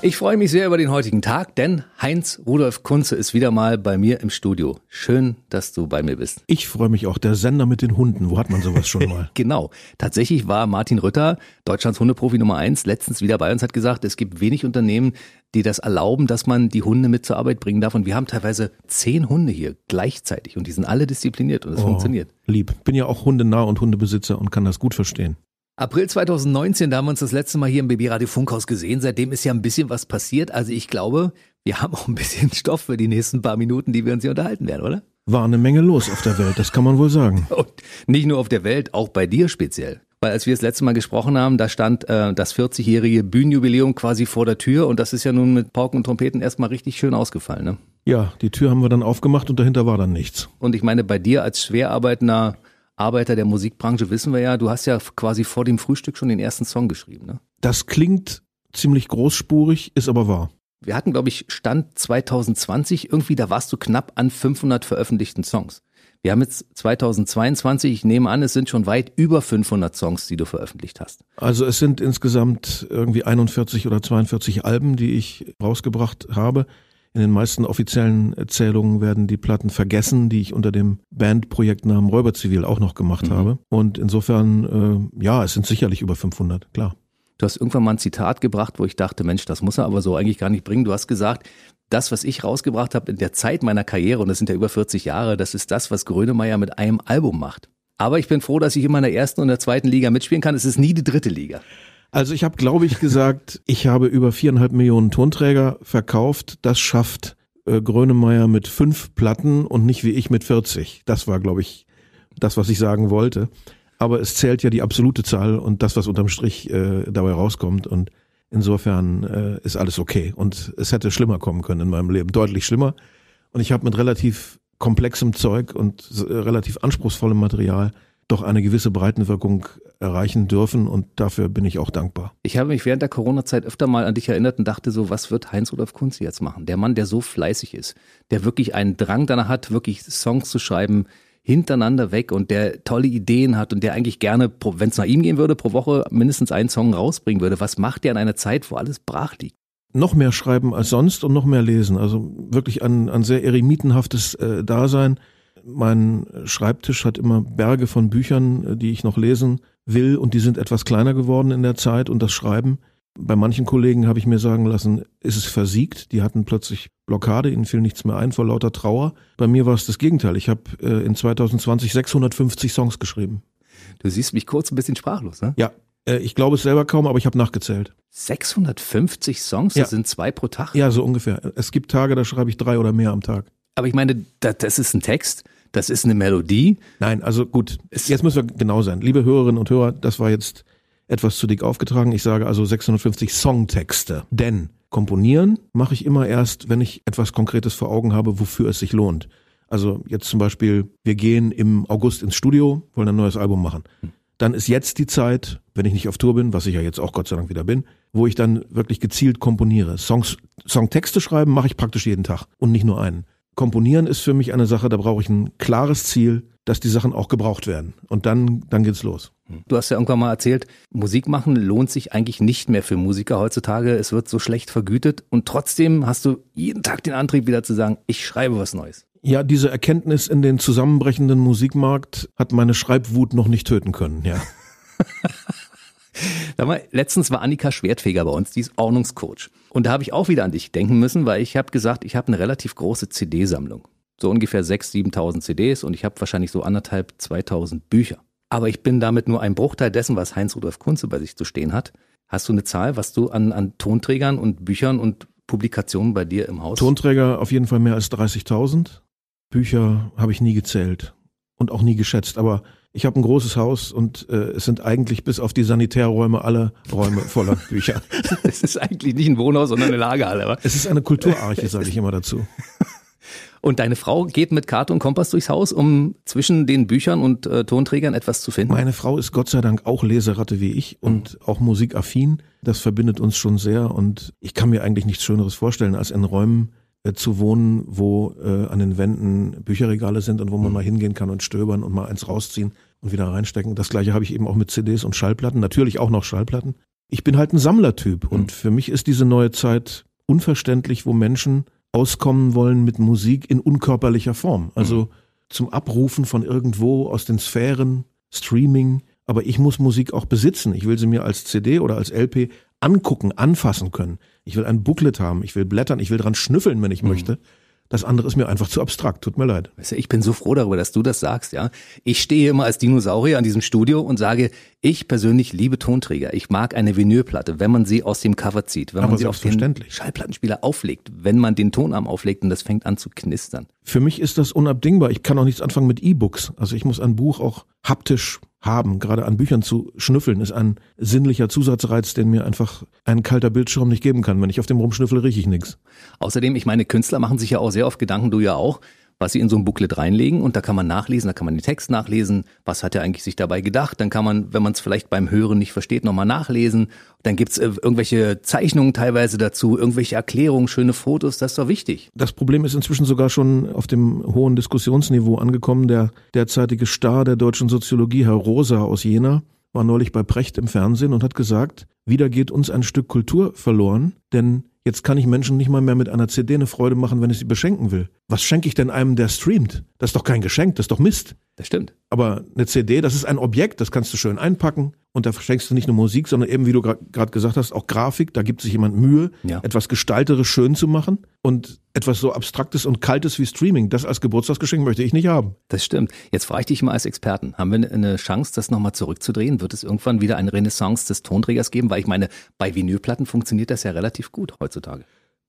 Ich freue mich sehr über den heutigen Tag, denn Heinz Rudolf Kunze ist wieder mal bei mir im Studio. Schön, dass du bei mir bist. Ich freue mich auch. Der Sender mit den Hunden. Wo hat man sowas schon mal? genau. Tatsächlich war Martin Rütter, Deutschlands Hundeprofi Nummer eins, letztens wieder bei uns, hat gesagt, es gibt wenig Unternehmen, die das erlauben, dass man die Hunde mit zur Arbeit bringen darf. Und wir haben teilweise zehn Hunde hier gleichzeitig und die sind alle diszipliniert und es oh, funktioniert. Lieb. Bin ja auch hundenah und Hundebesitzer und kann das gut verstehen. April 2019, da haben wir uns das letzte Mal hier im BB Radio Funkhaus gesehen. Seitdem ist ja ein bisschen was passiert. Also ich glaube, wir haben auch ein bisschen Stoff für die nächsten paar Minuten, die wir uns hier unterhalten werden, oder? War eine Menge los auf der Welt, das kann man wohl sagen. Und nicht nur auf der Welt, auch bei dir speziell. Weil als wir das letzte Mal gesprochen haben, da stand äh, das 40-jährige Bühnenjubiläum quasi vor der Tür und das ist ja nun mit Pauken und Trompeten erstmal richtig schön ausgefallen, ne? Ja, die Tür haben wir dann aufgemacht und dahinter war dann nichts. Und ich meine, bei dir als schwer arbeitender Arbeiter der Musikbranche wissen wir ja, du hast ja quasi vor dem Frühstück schon den ersten Song geschrieben. Ne? Das klingt ziemlich großspurig, ist aber wahr. Wir hatten, glaube ich, Stand 2020, irgendwie, da warst du knapp an 500 veröffentlichten Songs. Wir haben jetzt 2022, ich nehme an, es sind schon weit über 500 Songs, die du veröffentlicht hast. Also es sind insgesamt irgendwie 41 oder 42 Alben, die ich rausgebracht habe. In den meisten offiziellen Erzählungen werden die Platten vergessen, die ich unter dem Bandprojektnamen Räuberzivil auch noch gemacht mhm. habe. Und insofern, äh, ja, es sind sicherlich über 500, klar. Du hast irgendwann mal ein Zitat gebracht, wo ich dachte, Mensch, das muss er aber so eigentlich gar nicht bringen. Du hast gesagt, das, was ich rausgebracht habe in der Zeit meiner Karriere, und das sind ja über 40 Jahre, das ist das, was Grönemeyer mit einem Album macht. Aber ich bin froh, dass ich immer in der ersten und der zweiten Liga mitspielen kann. Es ist nie die dritte Liga. Also ich habe, glaube ich, gesagt, ich habe über viereinhalb Millionen Tonträger verkauft. Das schafft äh, Grönemeyer mit fünf Platten und nicht wie ich mit 40. Das war, glaube ich, das, was ich sagen wollte. Aber es zählt ja die absolute Zahl und das, was unterm Strich äh, dabei rauskommt. Und insofern äh, ist alles okay. Und es hätte schlimmer kommen können in meinem Leben, deutlich schlimmer. Und ich habe mit relativ komplexem Zeug und äh, relativ anspruchsvollem Material doch eine gewisse Breitenwirkung erreichen dürfen und dafür bin ich auch dankbar. Ich habe mich während der Corona-Zeit öfter mal an dich erinnert und dachte so, was wird Heinz-Rudolf Kunze jetzt machen? Der Mann, der so fleißig ist, der wirklich einen Drang danach hat, wirklich Songs zu schreiben, hintereinander weg und der tolle Ideen hat und der eigentlich gerne, wenn es nach ihm gehen würde, pro Woche mindestens einen Song rausbringen würde. Was macht der in einer Zeit, wo alles brach liegt? Noch mehr schreiben als sonst und noch mehr lesen. Also wirklich ein, ein sehr eremitenhaftes äh, Dasein mein Schreibtisch hat immer Berge von Büchern, äh, die ich noch lesen will und die sind etwas kleiner geworden in der Zeit und das Schreiben. Bei manchen Kollegen habe ich mir sagen lassen, ist es versiegt. Die hatten plötzlich Blockade, ihnen fiel nichts mehr ein vor lauter Trauer. Bei mir war es das Gegenteil. Ich habe äh, in 2020 650 Songs geschrieben. Du siehst mich kurz ein bisschen sprachlos, ne? Ja, äh, ich glaube es selber kaum, aber ich habe nachgezählt. 650 Songs, das ja. sind zwei pro Tag? Ja, so ungefähr. Es gibt Tage, da schreibe ich drei oder mehr am Tag. Aber ich meine, das ist ein Text das ist eine Melodie. Nein, also gut, jetzt müssen wir genau sein. Liebe Hörerinnen und Hörer, das war jetzt etwas zu dick aufgetragen. Ich sage also 650 Songtexte. Denn komponieren mache ich immer erst, wenn ich etwas Konkretes vor Augen habe, wofür es sich lohnt. Also jetzt zum Beispiel, wir gehen im August ins Studio, wollen ein neues Album machen. Dann ist jetzt die Zeit, wenn ich nicht auf Tour bin, was ich ja jetzt auch Gott sei Dank wieder bin, wo ich dann wirklich gezielt komponiere. Songs, Songtexte schreiben mache ich praktisch jeden Tag und nicht nur einen. Komponieren ist für mich eine Sache, da brauche ich ein klares Ziel, dass die Sachen auch gebraucht werden. Und dann, dann geht's los. Du hast ja irgendwann mal erzählt, Musik machen lohnt sich eigentlich nicht mehr für Musiker heutzutage. Es wird so schlecht vergütet und trotzdem hast du jeden Tag den Antrieb wieder zu sagen, ich schreibe was Neues. Ja, diese Erkenntnis in den zusammenbrechenden Musikmarkt hat meine Schreibwut noch nicht töten können, ja. Mal, letztens war Annika Schwertfeger bei uns, die ist Ordnungscoach. Und da habe ich auch wieder an dich denken müssen, weil ich habe gesagt, ich habe eine relativ große CD-Sammlung. So ungefähr 6.000, 7.000 CDs und ich habe wahrscheinlich so anderthalb, 2.000 Bücher. Aber ich bin damit nur ein Bruchteil dessen, was Heinz-Rudolf Kunze bei sich zu stehen hat. Hast du eine Zahl, was du an, an Tonträgern und Büchern und Publikationen bei dir im Haus? Tonträger auf jeden Fall mehr als 30.000. Bücher habe ich nie gezählt und auch nie geschätzt. Aber ich habe ein großes Haus und äh, es sind eigentlich bis auf die Sanitärräume alle Räume voller Bücher. es ist eigentlich nicht ein Wohnhaus, sondern eine Lagerhalle. Aber es ist eine Kulturarche, sage ich immer dazu. Und deine Frau geht mit Karte und Kompass durchs Haus, um zwischen den Büchern und äh, Tonträgern etwas zu finden? Meine Frau ist Gott sei Dank auch Leseratte wie ich und mhm. auch musikaffin. Das verbindet uns schon sehr und ich kann mir eigentlich nichts Schöneres vorstellen, als in Räumen äh, zu wohnen, wo äh, an den Wänden Bücherregale sind und wo man mhm. mal hingehen kann und stöbern und mal eins rausziehen und wieder reinstecken. Das gleiche habe ich eben auch mit CDs und Schallplatten, natürlich auch noch Schallplatten. Ich bin halt ein Sammlertyp mhm. und für mich ist diese neue Zeit unverständlich, wo Menschen auskommen wollen mit Musik in unkörperlicher Form. Also mhm. zum Abrufen von irgendwo aus den Sphären, Streaming. Aber ich muss Musik auch besitzen. Ich will sie mir als CD oder als LP angucken, anfassen können. Ich will ein Booklet haben, ich will blättern, ich will dran schnüffeln, wenn ich mhm. möchte. Das andere ist mir einfach zu abstrakt. Tut mir leid. Weißt du, ich bin so froh darüber, dass du das sagst, ja. Ich stehe immer als Dinosaurier an diesem Studio und sage, ich persönlich liebe Tonträger. Ich mag eine Vinylplatte, wenn man sie aus dem Cover zieht, wenn Aber man sie auf den Schallplattenspieler auflegt, wenn man den Tonarm auflegt und das fängt an zu knistern. Für mich ist das unabdingbar. Ich kann auch nichts anfangen mit E-Books. Also ich muss ein Buch auch haptisch haben. Gerade an Büchern zu schnüffeln ist ein sinnlicher Zusatzreiz, den mir einfach ein kalter Bildschirm nicht geben kann. Wenn ich auf dem rumschnüffel, rieche ich nichts. Außerdem, ich meine, Künstler machen sich ja auch sehr oft Gedanken, du ja auch, was sie in so ein Booklet reinlegen und da kann man nachlesen, da kann man den Text nachlesen, was hat er eigentlich sich dabei gedacht, dann kann man, wenn man es vielleicht beim Hören nicht versteht, nochmal nachlesen, dann gibt's äh, irgendwelche Zeichnungen teilweise dazu, irgendwelche Erklärungen, schöne Fotos, das ist doch wichtig. Das Problem ist inzwischen sogar schon auf dem hohen Diskussionsniveau angekommen. Der derzeitige Star der deutschen Soziologie, Herr Rosa aus Jena, war neulich bei Precht im Fernsehen und hat gesagt, wieder geht uns ein Stück Kultur verloren, denn Jetzt kann ich Menschen nicht mal mehr mit einer CD eine Freude machen, wenn ich sie beschenken will. Was schenke ich denn einem, der streamt? Das ist doch kein Geschenk, das ist doch Mist. Das stimmt. Aber eine CD, das ist ein Objekt, das kannst du schön einpacken und da verschenkst du nicht nur Musik, sondern eben, wie du gerade gesagt hast, auch Grafik. Da gibt sich jemand Mühe, ja. etwas gestalterisch schön zu machen und etwas so Abstraktes und Kaltes wie Streaming. Das als Geburtstagsgeschenk möchte ich nicht haben. Das stimmt. Jetzt frage ich dich mal als Experten, haben wir eine Chance, das nochmal zurückzudrehen? Wird es irgendwann wieder eine Renaissance des Tonträgers geben? Weil ich meine, bei Vinylplatten funktioniert das ja relativ gut heutzutage.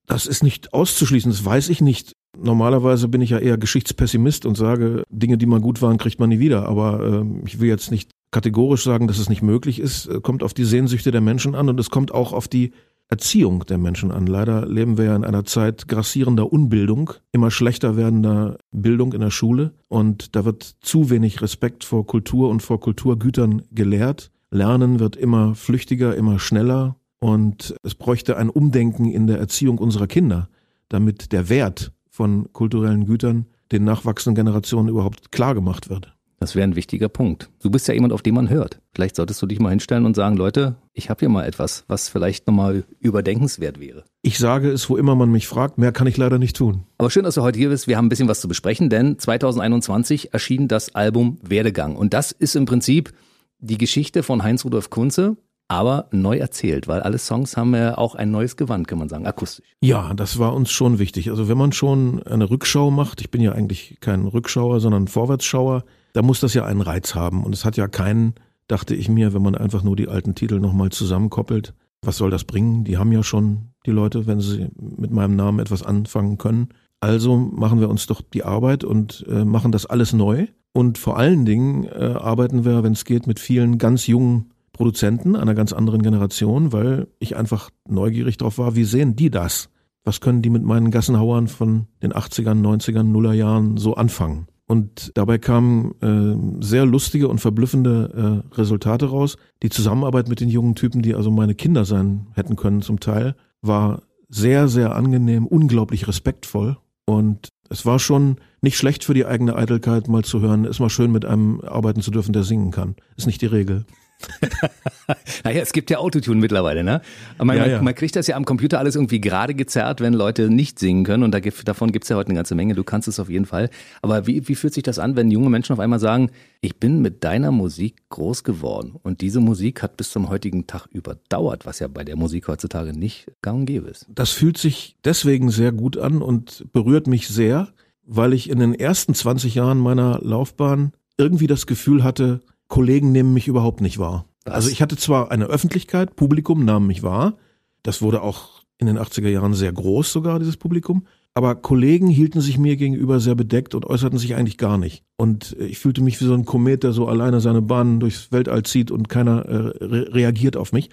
Das ist nicht auszuschließen, das weiß ich nicht. Normalerweise bin ich ja eher Geschichtspessimist und sage, Dinge, die mal gut waren, kriegt man nie wieder. Aber äh, ich will jetzt nicht kategorisch sagen, dass es nicht möglich ist. Äh, kommt auf die Sehnsüchte der Menschen an und es kommt auch auf die Erziehung der Menschen an. Leider leben wir ja in einer Zeit grassierender Unbildung, immer schlechter werdender Bildung in der Schule und da wird zu wenig Respekt vor Kultur und vor Kulturgütern gelehrt. Lernen wird immer flüchtiger, immer schneller und es bräuchte ein Umdenken in der Erziehung unserer Kinder, damit der Wert von kulturellen Gütern den nachwachsenden Generationen überhaupt klar gemacht wird. Das wäre ein wichtiger Punkt. Du bist ja jemand, auf den man hört. Vielleicht solltest du dich mal hinstellen und sagen, Leute, ich habe hier mal etwas, was vielleicht nochmal überdenkenswert wäre. Ich sage es, wo immer man mich fragt, mehr kann ich leider nicht tun. Aber schön, dass du heute hier bist. Wir haben ein bisschen was zu besprechen, denn 2021 erschien das Album Werdegang. Und das ist im Prinzip die Geschichte von Heinz Rudolf Kunze, aber neu erzählt, weil alle Songs haben ja auch ein neues Gewand, kann man sagen, akustisch. Ja, das war uns schon wichtig. Also wenn man schon eine Rückschau macht, ich bin ja eigentlich kein Rückschauer, sondern Vorwärtsschauer, da muss das ja einen Reiz haben. Und es hat ja keinen, dachte ich mir, wenn man einfach nur die alten Titel nochmal zusammenkoppelt. Was soll das bringen? Die haben ja schon die Leute, wenn sie mit meinem Namen etwas anfangen können. Also machen wir uns doch die Arbeit und äh, machen das alles neu. Und vor allen Dingen äh, arbeiten wir, wenn es geht, mit vielen ganz jungen Produzenten einer ganz anderen Generation, weil ich einfach neugierig drauf war, wie sehen die das? Was können die mit meinen Gassenhauern von den 80ern, 90ern, Nullerjahren so anfangen? Und dabei kamen äh, sehr lustige und verblüffende äh, Resultate raus. Die Zusammenarbeit mit den jungen Typen, die also meine Kinder sein hätten können zum Teil, war sehr, sehr angenehm, unglaublich respektvoll. Und es war schon nicht schlecht für die eigene Eitelkeit, mal zu hören, ist mal schön mit einem arbeiten zu dürfen, der singen kann. Ist nicht die Regel. naja, es gibt ja Autotune mittlerweile, ne? Man, ja, ja. man, kriegt das ja am Computer alles irgendwie gerade gezerrt, wenn Leute nicht singen können. Und da, davon gibt es ja heute eine ganze Menge. Du kannst es auf jeden Fall. Aber wie, wie fühlt sich das an, wenn junge Menschen auf einmal sagen, ich bin mit deiner Musik groß geworden und diese Musik hat bis zum heutigen Tag überdauert, was ja bei der Musik heutzutage nicht gang und gäbe ist. Das fühlt sich deswegen sehr gut an und berührt mich sehr, weil ich in den ersten 20 Jahren meiner Laufbahn irgendwie das Gefühl hatte, Kollegen nehmen mich überhaupt nicht wahr. Was? Also ich hatte zwar eine Öffentlichkeit, Publikum nahm mich wahr. Das wurde auch in den 80er Jahren sehr groß sogar, dieses Publikum. Aber Kollegen hielten sich mir gegenüber sehr bedeckt und äußerten sich eigentlich gar nicht. Und ich fühlte mich wie so ein Komet, der so alleine seine Bahn durchs Weltall zieht und keiner äh, re reagiert auf mich.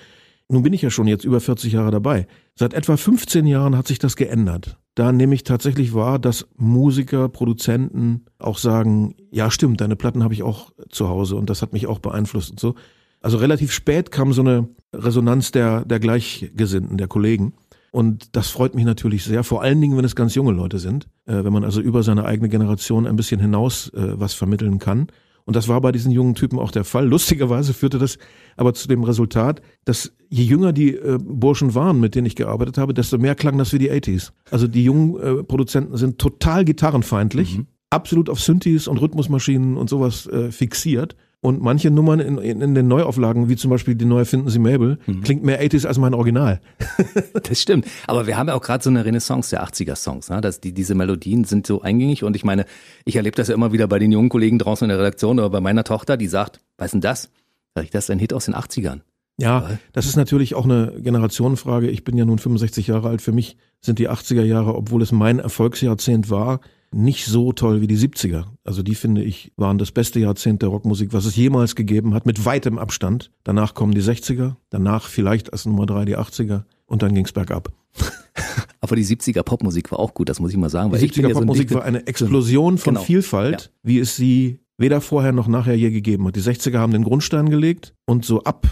Nun bin ich ja schon jetzt über 40 Jahre dabei. Seit etwa 15 Jahren hat sich das geändert. Da nehme ich tatsächlich wahr, dass Musiker, Produzenten auch sagen, ja stimmt, deine Platten habe ich auch zu Hause und das hat mich auch beeinflusst und so. Also relativ spät kam so eine Resonanz der, der Gleichgesinnten, der Kollegen. Und das freut mich natürlich sehr, vor allen Dingen, wenn es ganz junge Leute sind, äh, wenn man also über seine eigene Generation ein bisschen hinaus äh, was vermitteln kann. Und das war bei diesen jungen Typen auch der Fall. Lustigerweise führte das aber zu dem Resultat, dass je jünger die äh, Burschen waren, mit denen ich gearbeitet habe, desto mehr klang das wie die 80s. Also die jungen äh, Produzenten sind total gitarrenfeindlich, mhm. absolut auf Synthes und Rhythmusmaschinen und sowas äh, fixiert. Und manche Nummern in, in, in, den Neuauflagen, wie zum Beispiel die neue Finden Sie Mabel, mhm. klingt mehr 80s als mein Original. das stimmt. Aber wir haben ja auch gerade so eine Renaissance der 80er-Songs. Ne? Die, diese Melodien sind so eingängig. Und ich meine, ich erlebe das ja immer wieder bei den jungen Kollegen draußen in der Redaktion oder bei meiner Tochter, die sagt, was ist denn das? Sag ich, das ist ein Hit aus den 80ern. Ja, das ist natürlich auch eine Generationenfrage. Ich bin ja nun 65 Jahre alt. Für mich sind die 80er Jahre, obwohl es mein Erfolgsjahrzehnt war, nicht so toll wie die 70er. Also die finde ich waren das beste Jahrzehnt der Rockmusik, was es jemals gegeben hat, mit weitem Abstand. Danach kommen die 60er, danach vielleicht als Nummer drei die 80er und dann ging's bergab. Aber die 70er Popmusik war auch gut, das muss ich mal sagen. Die 70er Popmusik so war eine Explosion von genau. Vielfalt, ja. wie es sie weder vorher noch nachher je gegeben hat. Die 60er haben den Grundstein gelegt und so ab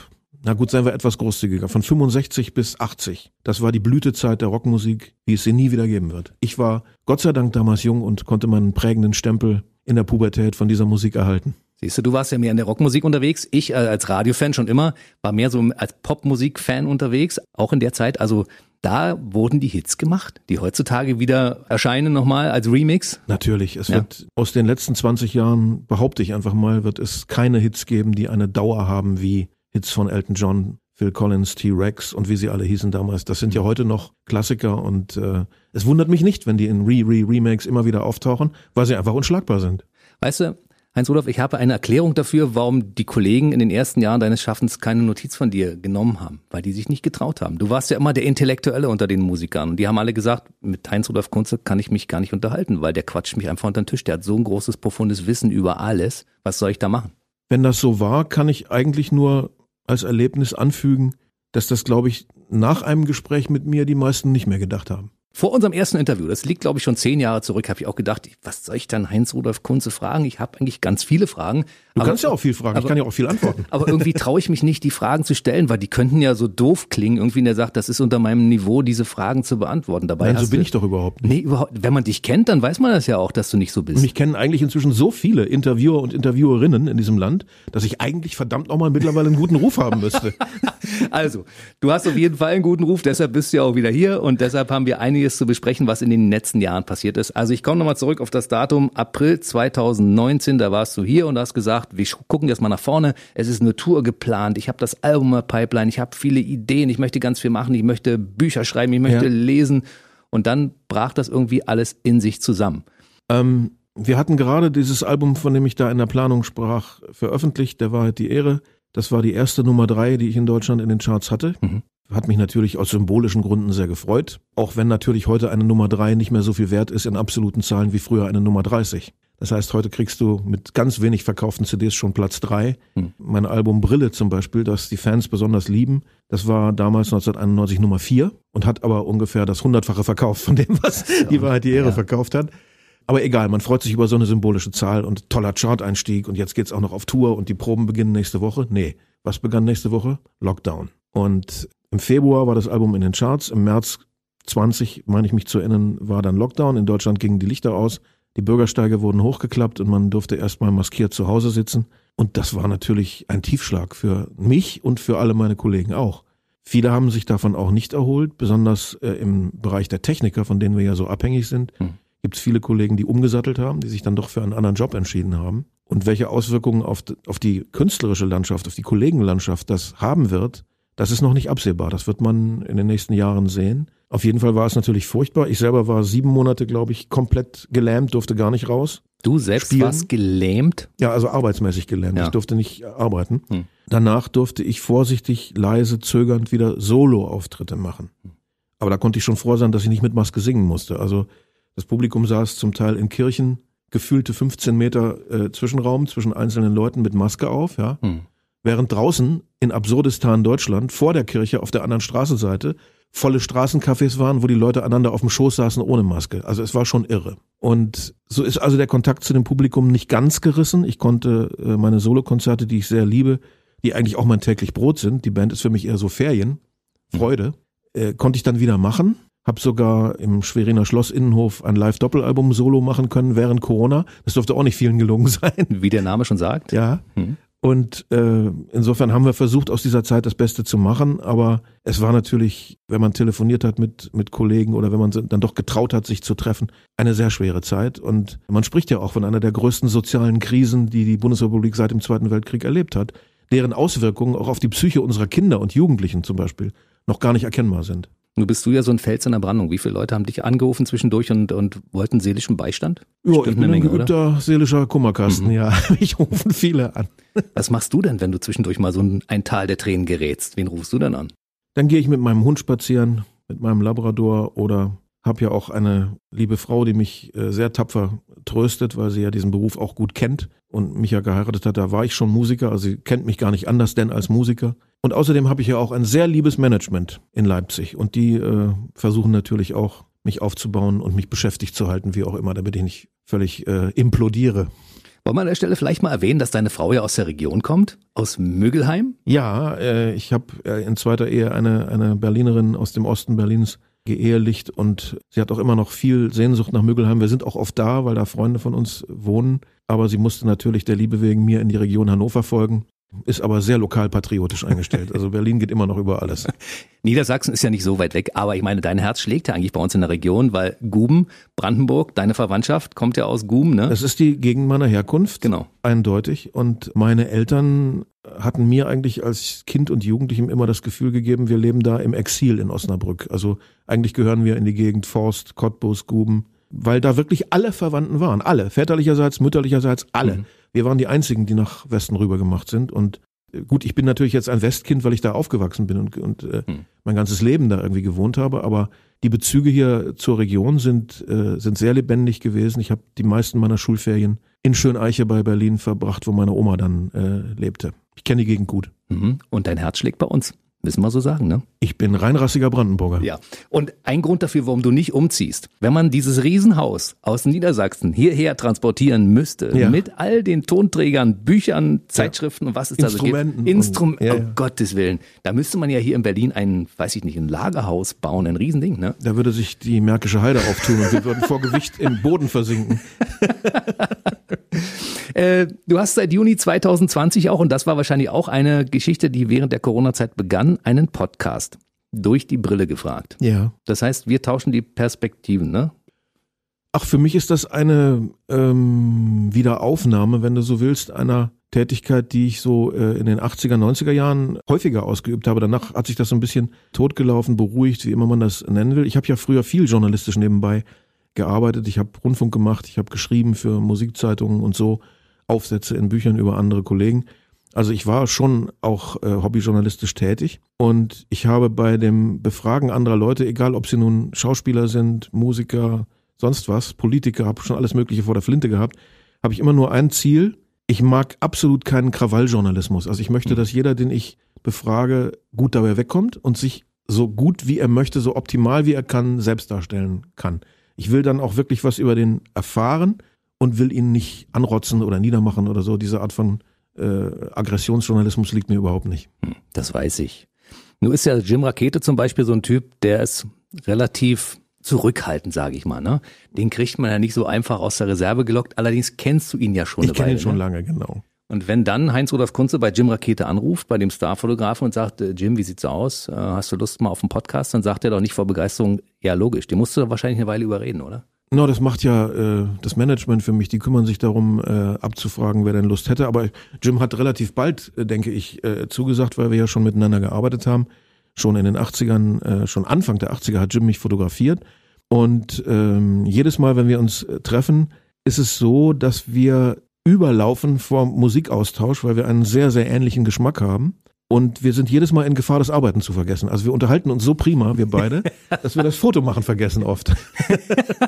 na gut, seien wir etwas großzügiger, von 65 bis 80. Das war die Blütezeit der Rockmusik, wie es sie nie wieder geben wird. Ich war Gott sei Dank damals jung und konnte meinen prägenden Stempel in der Pubertät von dieser Musik erhalten. Siehst du, du warst ja mehr in der Rockmusik unterwegs. Ich äh, als Radiofan schon immer war mehr so als Popmusik-Fan unterwegs, auch in der Zeit. Also da wurden die Hits gemacht, die heutzutage wieder erscheinen nochmal als Remix. Natürlich, es ja. wird aus den letzten 20 Jahren, behaupte ich einfach mal, wird es keine Hits geben, die eine Dauer haben wie Hits von Elton John, Phil Collins, T-Rex und wie sie alle hießen damals. Das sind ja heute noch Klassiker und äh, es wundert mich nicht, wenn die in Re-Re-Remakes immer wieder auftauchen, weil sie einfach unschlagbar sind. Weißt du, Heinz-Rudolf, ich habe eine Erklärung dafür, warum die Kollegen in den ersten Jahren deines Schaffens keine Notiz von dir genommen haben, weil die sich nicht getraut haben. Du warst ja immer der Intellektuelle unter den Musikern und die haben alle gesagt, mit Heinz-Rudolf Kunze kann ich mich gar nicht unterhalten, weil der quatscht mich einfach unter den Tisch. Der hat so ein großes, profundes Wissen über alles. Was soll ich da machen? Wenn das so war, kann ich eigentlich nur als Erlebnis anfügen, dass das, glaube ich, nach einem Gespräch mit mir die meisten nicht mehr gedacht haben. Vor unserem ersten Interview, das liegt glaube ich schon zehn Jahre zurück, habe ich auch gedacht, was soll ich dann Heinz-Rudolf Kunze fragen? Ich habe eigentlich ganz viele Fragen. Du aber, kannst ja auch viel fragen, aber, ich kann ja auch viel antworten. Aber irgendwie traue ich mich nicht, die Fragen zu stellen, weil die könnten ja so doof klingen. Irgendwie der sagt, das ist unter meinem Niveau, diese Fragen zu beantworten. Dabei Nein, so bin du, ich doch überhaupt nicht. Nee, überhaupt, wenn man dich kennt, dann weiß man das ja auch, dass du nicht so bist. Und mich kennen eigentlich inzwischen so viele Interviewer und Interviewerinnen in diesem Land, dass ich eigentlich verdammt nochmal mittlerweile einen guten Ruf haben müsste. also, du hast auf jeden Fall einen guten Ruf, deshalb bist du ja auch wieder hier und deshalb haben wir einiges zu besprechen, was in den letzten Jahren passiert ist. Also ich komme nochmal zurück auf das Datum April 2019, da warst du hier und hast gesagt, wir gucken jetzt mal nach vorne, es ist eine Tour geplant, ich habe das Album Pipeline, ich habe viele Ideen, ich möchte ganz viel machen, ich möchte Bücher schreiben, ich möchte ja. lesen und dann brach das irgendwie alles in sich zusammen. Ähm, wir hatten gerade dieses Album, von dem ich da in der Planung sprach, veröffentlicht, der Wahrheit die Ehre. Das war die erste Nummer drei, die ich in Deutschland in den Charts hatte. Mhm. Hat mich natürlich aus symbolischen Gründen sehr gefreut, auch wenn natürlich heute eine Nummer drei nicht mehr so viel wert ist in absoluten Zahlen wie früher eine Nummer 30. Das heißt, heute kriegst du mit ganz wenig verkauften CDs schon Platz drei. Hm. Mein Album Brille zum Beispiel, das die Fans besonders lieben, das war damals 1991 Nummer vier und hat aber ungefähr das hundertfache verkauft von dem, was ja, die Wahrheit die Ehre ja. verkauft hat. Aber egal, man freut sich über so eine symbolische Zahl und toller Chart-Einstieg und jetzt geht's auch noch auf Tour und die Proben beginnen nächste Woche. Nee, was begann nächste Woche? Lockdown. Und im Februar war das Album in den Charts, im März 20, meine ich mich zu erinnern, war dann Lockdown. In Deutschland gingen die Lichter aus, die Bürgersteige wurden hochgeklappt und man durfte erstmal maskiert zu Hause sitzen. Und das war natürlich ein Tiefschlag für mich und für alle meine Kollegen auch. Viele haben sich davon auch nicht erholt, besonders äh, im Bereich der Techniker, von denen wir ja so abhängig sind. Hm. Gibt es viele Kollegen, die umgesattelt haben, die sich dann doch für einen anderen Job entschieden haben. Und welche Auswirkungen auf, auf die künstlerische Landschaft, auf die Kollegenlandschaft das haben wird, das ist noch nicht absehbar. Das wird man in den nächsten Jahren sehen. Auf jeden Fall war es natürlich furchtbar. Ich selber war sieben Monate, glaube ich, komplett gelähmt, durfte gar nicht raus. Du selbst spielen. warst gelähmt? Ja, also arbeitsmäßig gelähmt. Ja. Ich durfte nicht arbeiten. Hm. Danach durfte ich vorsichtig, leise, zögernd wieder Solo-Auftritte machen. Aber da konnte ich schon froh sein, dass ich nicht mit Maske singen musste. Also das Publikum saß zum Teil in Kirchen, gefühlte 15 Meter äh, Zwischenraum zwischen einzelnen Leuten mit Maske auf, ja. Hm. Während draußen in Absurdistan Deutschland vor der Kirche auf der anderen Straßenseite volle Straßencafés waren, wo die Leute einander auf dem Schoß saßen ohne Maske. Also es war schon irre. Und so ist also der Kontakt zu dem Publikum nicht ganz gerissen. Ich konnte äh, meine Solokonzerte, die ich sehr liebe, die eigentlich auch mein täglich Brot sind, die Band ist für mich eher so Ferien, Freude, Äh, konnte ich dann wieder machen. Hab sogar im Schweriner Schloss Innenhof ein Live-Doppelalbum Solo machen können während Corona. Das dürfte auch nicht vielen gelungen sein. Wie der Name schon sagt. Ja. Hm. Und äh, insofern haben wir versucht, aus dieser Zeit das Beste zu machen. Aber es war natürlich, wenn man telefoniert hat mit, mit Kollegen oder wenn man dann doch getraut hat, sich zu treffen, eine sehr schwere Zeit. Und man spricht ja auch von einer der größten sozialen Krisen, die die Bundesrepublik seit dem Zweiten Weltkrieg erlebt hat, deren Auswirkungen auch auf die Psyche unserer Kinder und Jugendlichen zum Beispiel noch gar nicht erkennbar sind. Nun bist du ja so ein Fels in der Brandung. Wie viele Leute haben dich angerufen zwischendurch und, und wollten seelischen Beistand? Ja, Stimmt ich bin eine Menge, ein geübter oder? seelischer Kummerkasten, mhm. ja. Ich rufen viele an. Was machst du denn, wenn du zwischendurch mal so ein, ein Tal der Tränen gerätst? Wen rufst du denn an? Dann gehe ich mit meinem Hund spazieren, mit meinem Labrador oder habe ja auch eine liebe Frau, die mich äh, sehr tapfer tröstet, weil sie ja diesen Beruf auch gut kennt und mich ja geheiratet hat. Da war ich schon Musiker, also sie kennt mich gar nicht anders denn als Musiker. Und außerdem habe ich ja auch ein sehr liebes Management in Leipzig und die äh, versuchen natürlich auch, mich aufzubauen und mich beschäftigt zu halten, wie auch immer, damit ich nicht völlig äh, implodiere. Wollen wir an der Stelle vielleicht mal erwähnen, dass deine Frau ja aus der Region kommt, aus Mögelheim? Ja, äh, ich habe äh, in zweiter Ehe eine, eine Berlinerin aus dem Osten Berlins geehelicht und sie hat auch immer noch viel Sehnsucht nach Mögelheim. Wir sind auch oft da, weil da Freunde von uns wohnen. Aber sie musste natürlich der Liebe wegen mir in die Region Hannover folgen ist aber sehr lokalpatriotisch eingestellt. Also Berlin geht immer noch über alles. Niedersachsen ist ja nicht so weit weg, aber ich meine, dein Herz schlägt ja eigentlich bei uns in der Region, weil Guben, Brandenburg, deine Verwandtschaft kommt ja aus Guben, ne? Das ist die Gegend meiner Herkunft. Genau. Eindeutig. Und meine Eltern hatten mir eigentlich als Kind und Jugendlichem immer das Gefühl gegeben, wir leben da im Exil in Osnabrück. Also eigentlich gehören wir in die Gegend Forst, Cottbus, Guben, weil da wirklich alle Verwandten waren. Alle. Väterlicherseits, mütterlicherseits, alle. Mhm. Wir waren die einzigen, die nach Westen rüber gemacht sind. Und äh, gut, ich bin natürlich jetzt ein Westkind, weil ich da aufgewachsen bin und, und äh, hm. mein ganzes Leben da irgendwie gewohnt habe. Aber die Bezüge hier zur Region sind, äh, sind sehr lebendig gewesen. Ich habe die meisten meiner Schulferien in Schöneiche bei Berlin verbracht, wo meine Oma dann äh, lebte. Ich kenne die Gegend gut. Mhm. Und dein Herz schlägt bei uns. Müssen wir so sagen, ne? Ich bin reinrassiger Brandenburger. Ja. Und ein Grund dafür, warum du nicht umziehst, wenn man dieses Riesenhaus aus Niedersachsen hierher transportieren müsste, ja. mit all den Tonträgern, Büchern, Zeitschriften und was es da so gibt. Instrumenten. Ja, ja. Um Gottes Willen. Da müsste man ja hier in Berlin ein, weiß ich nicht, ein Lagerhaus bauen, ein Riesending, ne? Da würde sich die Märkische Heide auftun und wir würden vor Gewicht im Boden versinken. Äh, du hast seit Juni 2020 auch, und das war wahrscheinlich auch eine Geschichte, die während der Corona-Zeit begann, einen Podcast. Durch die Brille gefragt. Ja. Das heißt, wir tauschen die Perspektiven, ne? Ach, für mich ist das eine ähm, Wiederaufnahme, wenn du so willst, einer Tätigkeit, die ich so äh, in den 80er, 90er Jahren häufiger ausgeübt habe. Danach hat sich das so ein bisschen totgelaufen, beruhigt, wie immer man das nennen will. Ich habe ja früher viel journalistisch nebenbei gearbeitet. Ich habe Rundfunk gemacht, ich habe geschrieben für Musikzeitungen und so. Aufsätze in Büchern über andere Kollegen. Also ich war schon auch äh, hobbyjournalistisch tätig und ich habe bei dem Befragen anderer Leute, egal ob sie nun Schauspieler sind, Musiker, sonst was, Politiker, habe schon alles Mögliche vor der Flinte gehabt, habe ich immer nur ein Ziel. Ich mag absolut keinen Krawalljournalismus. Also ich möchte, hm. dass jeder, den ich befrage, gut dabei wegkommt und sich so gut wie er möchte, so optimal wie er kann, selbst darstellen kann. Ich will dann auch wirklich was über den erfahren und will ihn nicht anrotzen oder niedermachen oder so. Diese Art von äh, Aggressionsjournalismus liegt mir überhaupt nicht. Hm, das weiß ich. Nur ist ja Jim Rakete zum Beispiel so ein Typ, der ist relativ zurückhaltend, sage ich mal. Ne? Den kriegt man ja nicht so einfach aus der Reserve gelockt. Allerdings kennst du ihn ja schon. Ich kenne ihn schon ne? lange, genau. Und wenn dann Heinz-Rudolf Kunze bei Jim Rakete anruft, bei dem Starfotografen und sagt, äh, Jim, wie sieht's aus? Äh, hast du Lust mal auf einen Podcast? Dann sagt er doch nicht vor Begeisterung, ja logisch, den musst du wahrscheinlich eine Weile überreden, oder? No, das macht ja äh, das Management für mich. Die kümmern sich darum, äh, abzufragen, wer denn Lust hätte. Aber Jim hat relativ bald, äh, denke ich, äh, zugesagt, weil wir ja schon miteinander gearbeitet haben. Schon in den 80ern, äh, schon Anfang der 80er hat Jim mich fotografiert. Und ähm, jedes Mal, wenn wir uns äh, treffen, ist es so, dass wir überlaufen vor Musikaustausch, weil wir einen sehr, sehr ähnlichen Geschmack haben. Und wir sind jedes Mal in Gefahr, das Arbeiten zu vergessen. Also wir unterhalten uns so prima, wir beide, dass wir das Foto machen vergessen oft.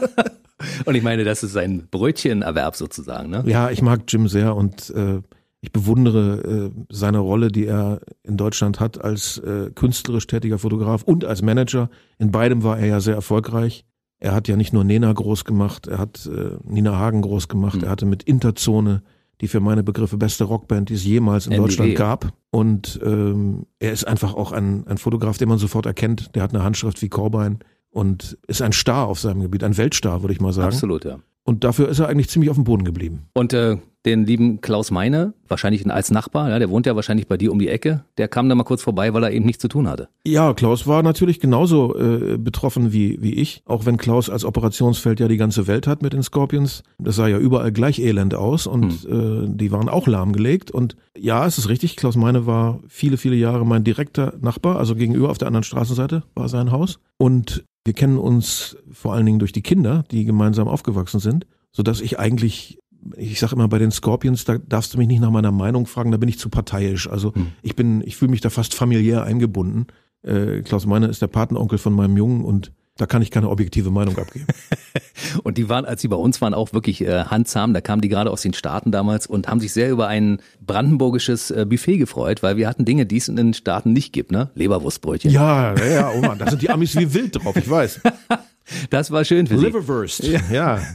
und ich meine, das ist ein Brötchenerwerb sozusagen, ne? Ja, ich mag Jim sehr und äh, ich bewundere äh, seine Rolle, die er in Deutschland hat als äh, künstlerisch tätiger Fotograf und als Manager. In beidem war er ja sehr erfolgreich. Er hat ja nicht nur Nena groß gemacht, er hat äh, Nina Hagen groß gemacht, mhm. er hatte mit Interzone die für meine Begriffe beste Rockband, die es jemals in NDW. Deutschland gab. Und ähm, er ist einfach auch ein, ein Fotograf, den man sofort erkennt. Der hat eine Handschrift wie Corbijn und ist ein Star auf seinem Gebiet, ein Weltstar, würde ich mal sagen. Absolut, ja. Und dafür ist er eigentlich ziemlich auf dem Boden geblieben. Und äh, den lieben Klaus Meine, wahrscheinlich als Nachbar, ja, der wohnt ja wahrscheinlich bei dir um die Ecke, der kam da mal kurz vorbei, weil er eben nichts zu tun hatte. Ja, Klaus war natürlich genauso äh, betroffen wie, wie ich, auch wenn Klaus als Operationsfeld ja die ganze Welt hat mit den Scorpions. Das sah ja überall gleich elend aus und äh, die waren auch lahmgelegt. Und ja, es ist richtig, Klaus Meine war viele, viele Jahre mein direkter Nachbar, also gegenüber auf der anderen Straßenseite war sein Haus. Und wir kennen uns vor allen Dingen durch die Kinder, die gemeinsam aufgewachsen sind, sodass ich eigentlich ich sage immer bei den Scorpions, da darfst du mich nicht nach meiner Meinung fragen, da bin ich zu parteiisch. Also ich bin, ich fühle mich da fast familiär eingebunden. Äh, Klaus Meine ist der Patenonkel von meinem Jungen und da kann ich keine objektive Meinung abgeben. Und die waren, als sie bei uns waren, auch wirklich äh, handzahm. Da kamen die gerade aus den Staaten damals und haben sich sehr über ein brandenburgisches äh, Buffet gefreut, weil wir hatten Dinge, die es in den Staaten nicht gibt, ne? Leberwurstbrötchen. ja, ja, ja, oh Mann, da sind die Amis wie wild drauf, ich weiß. Das war schön für sie. Liverwurst. Ja.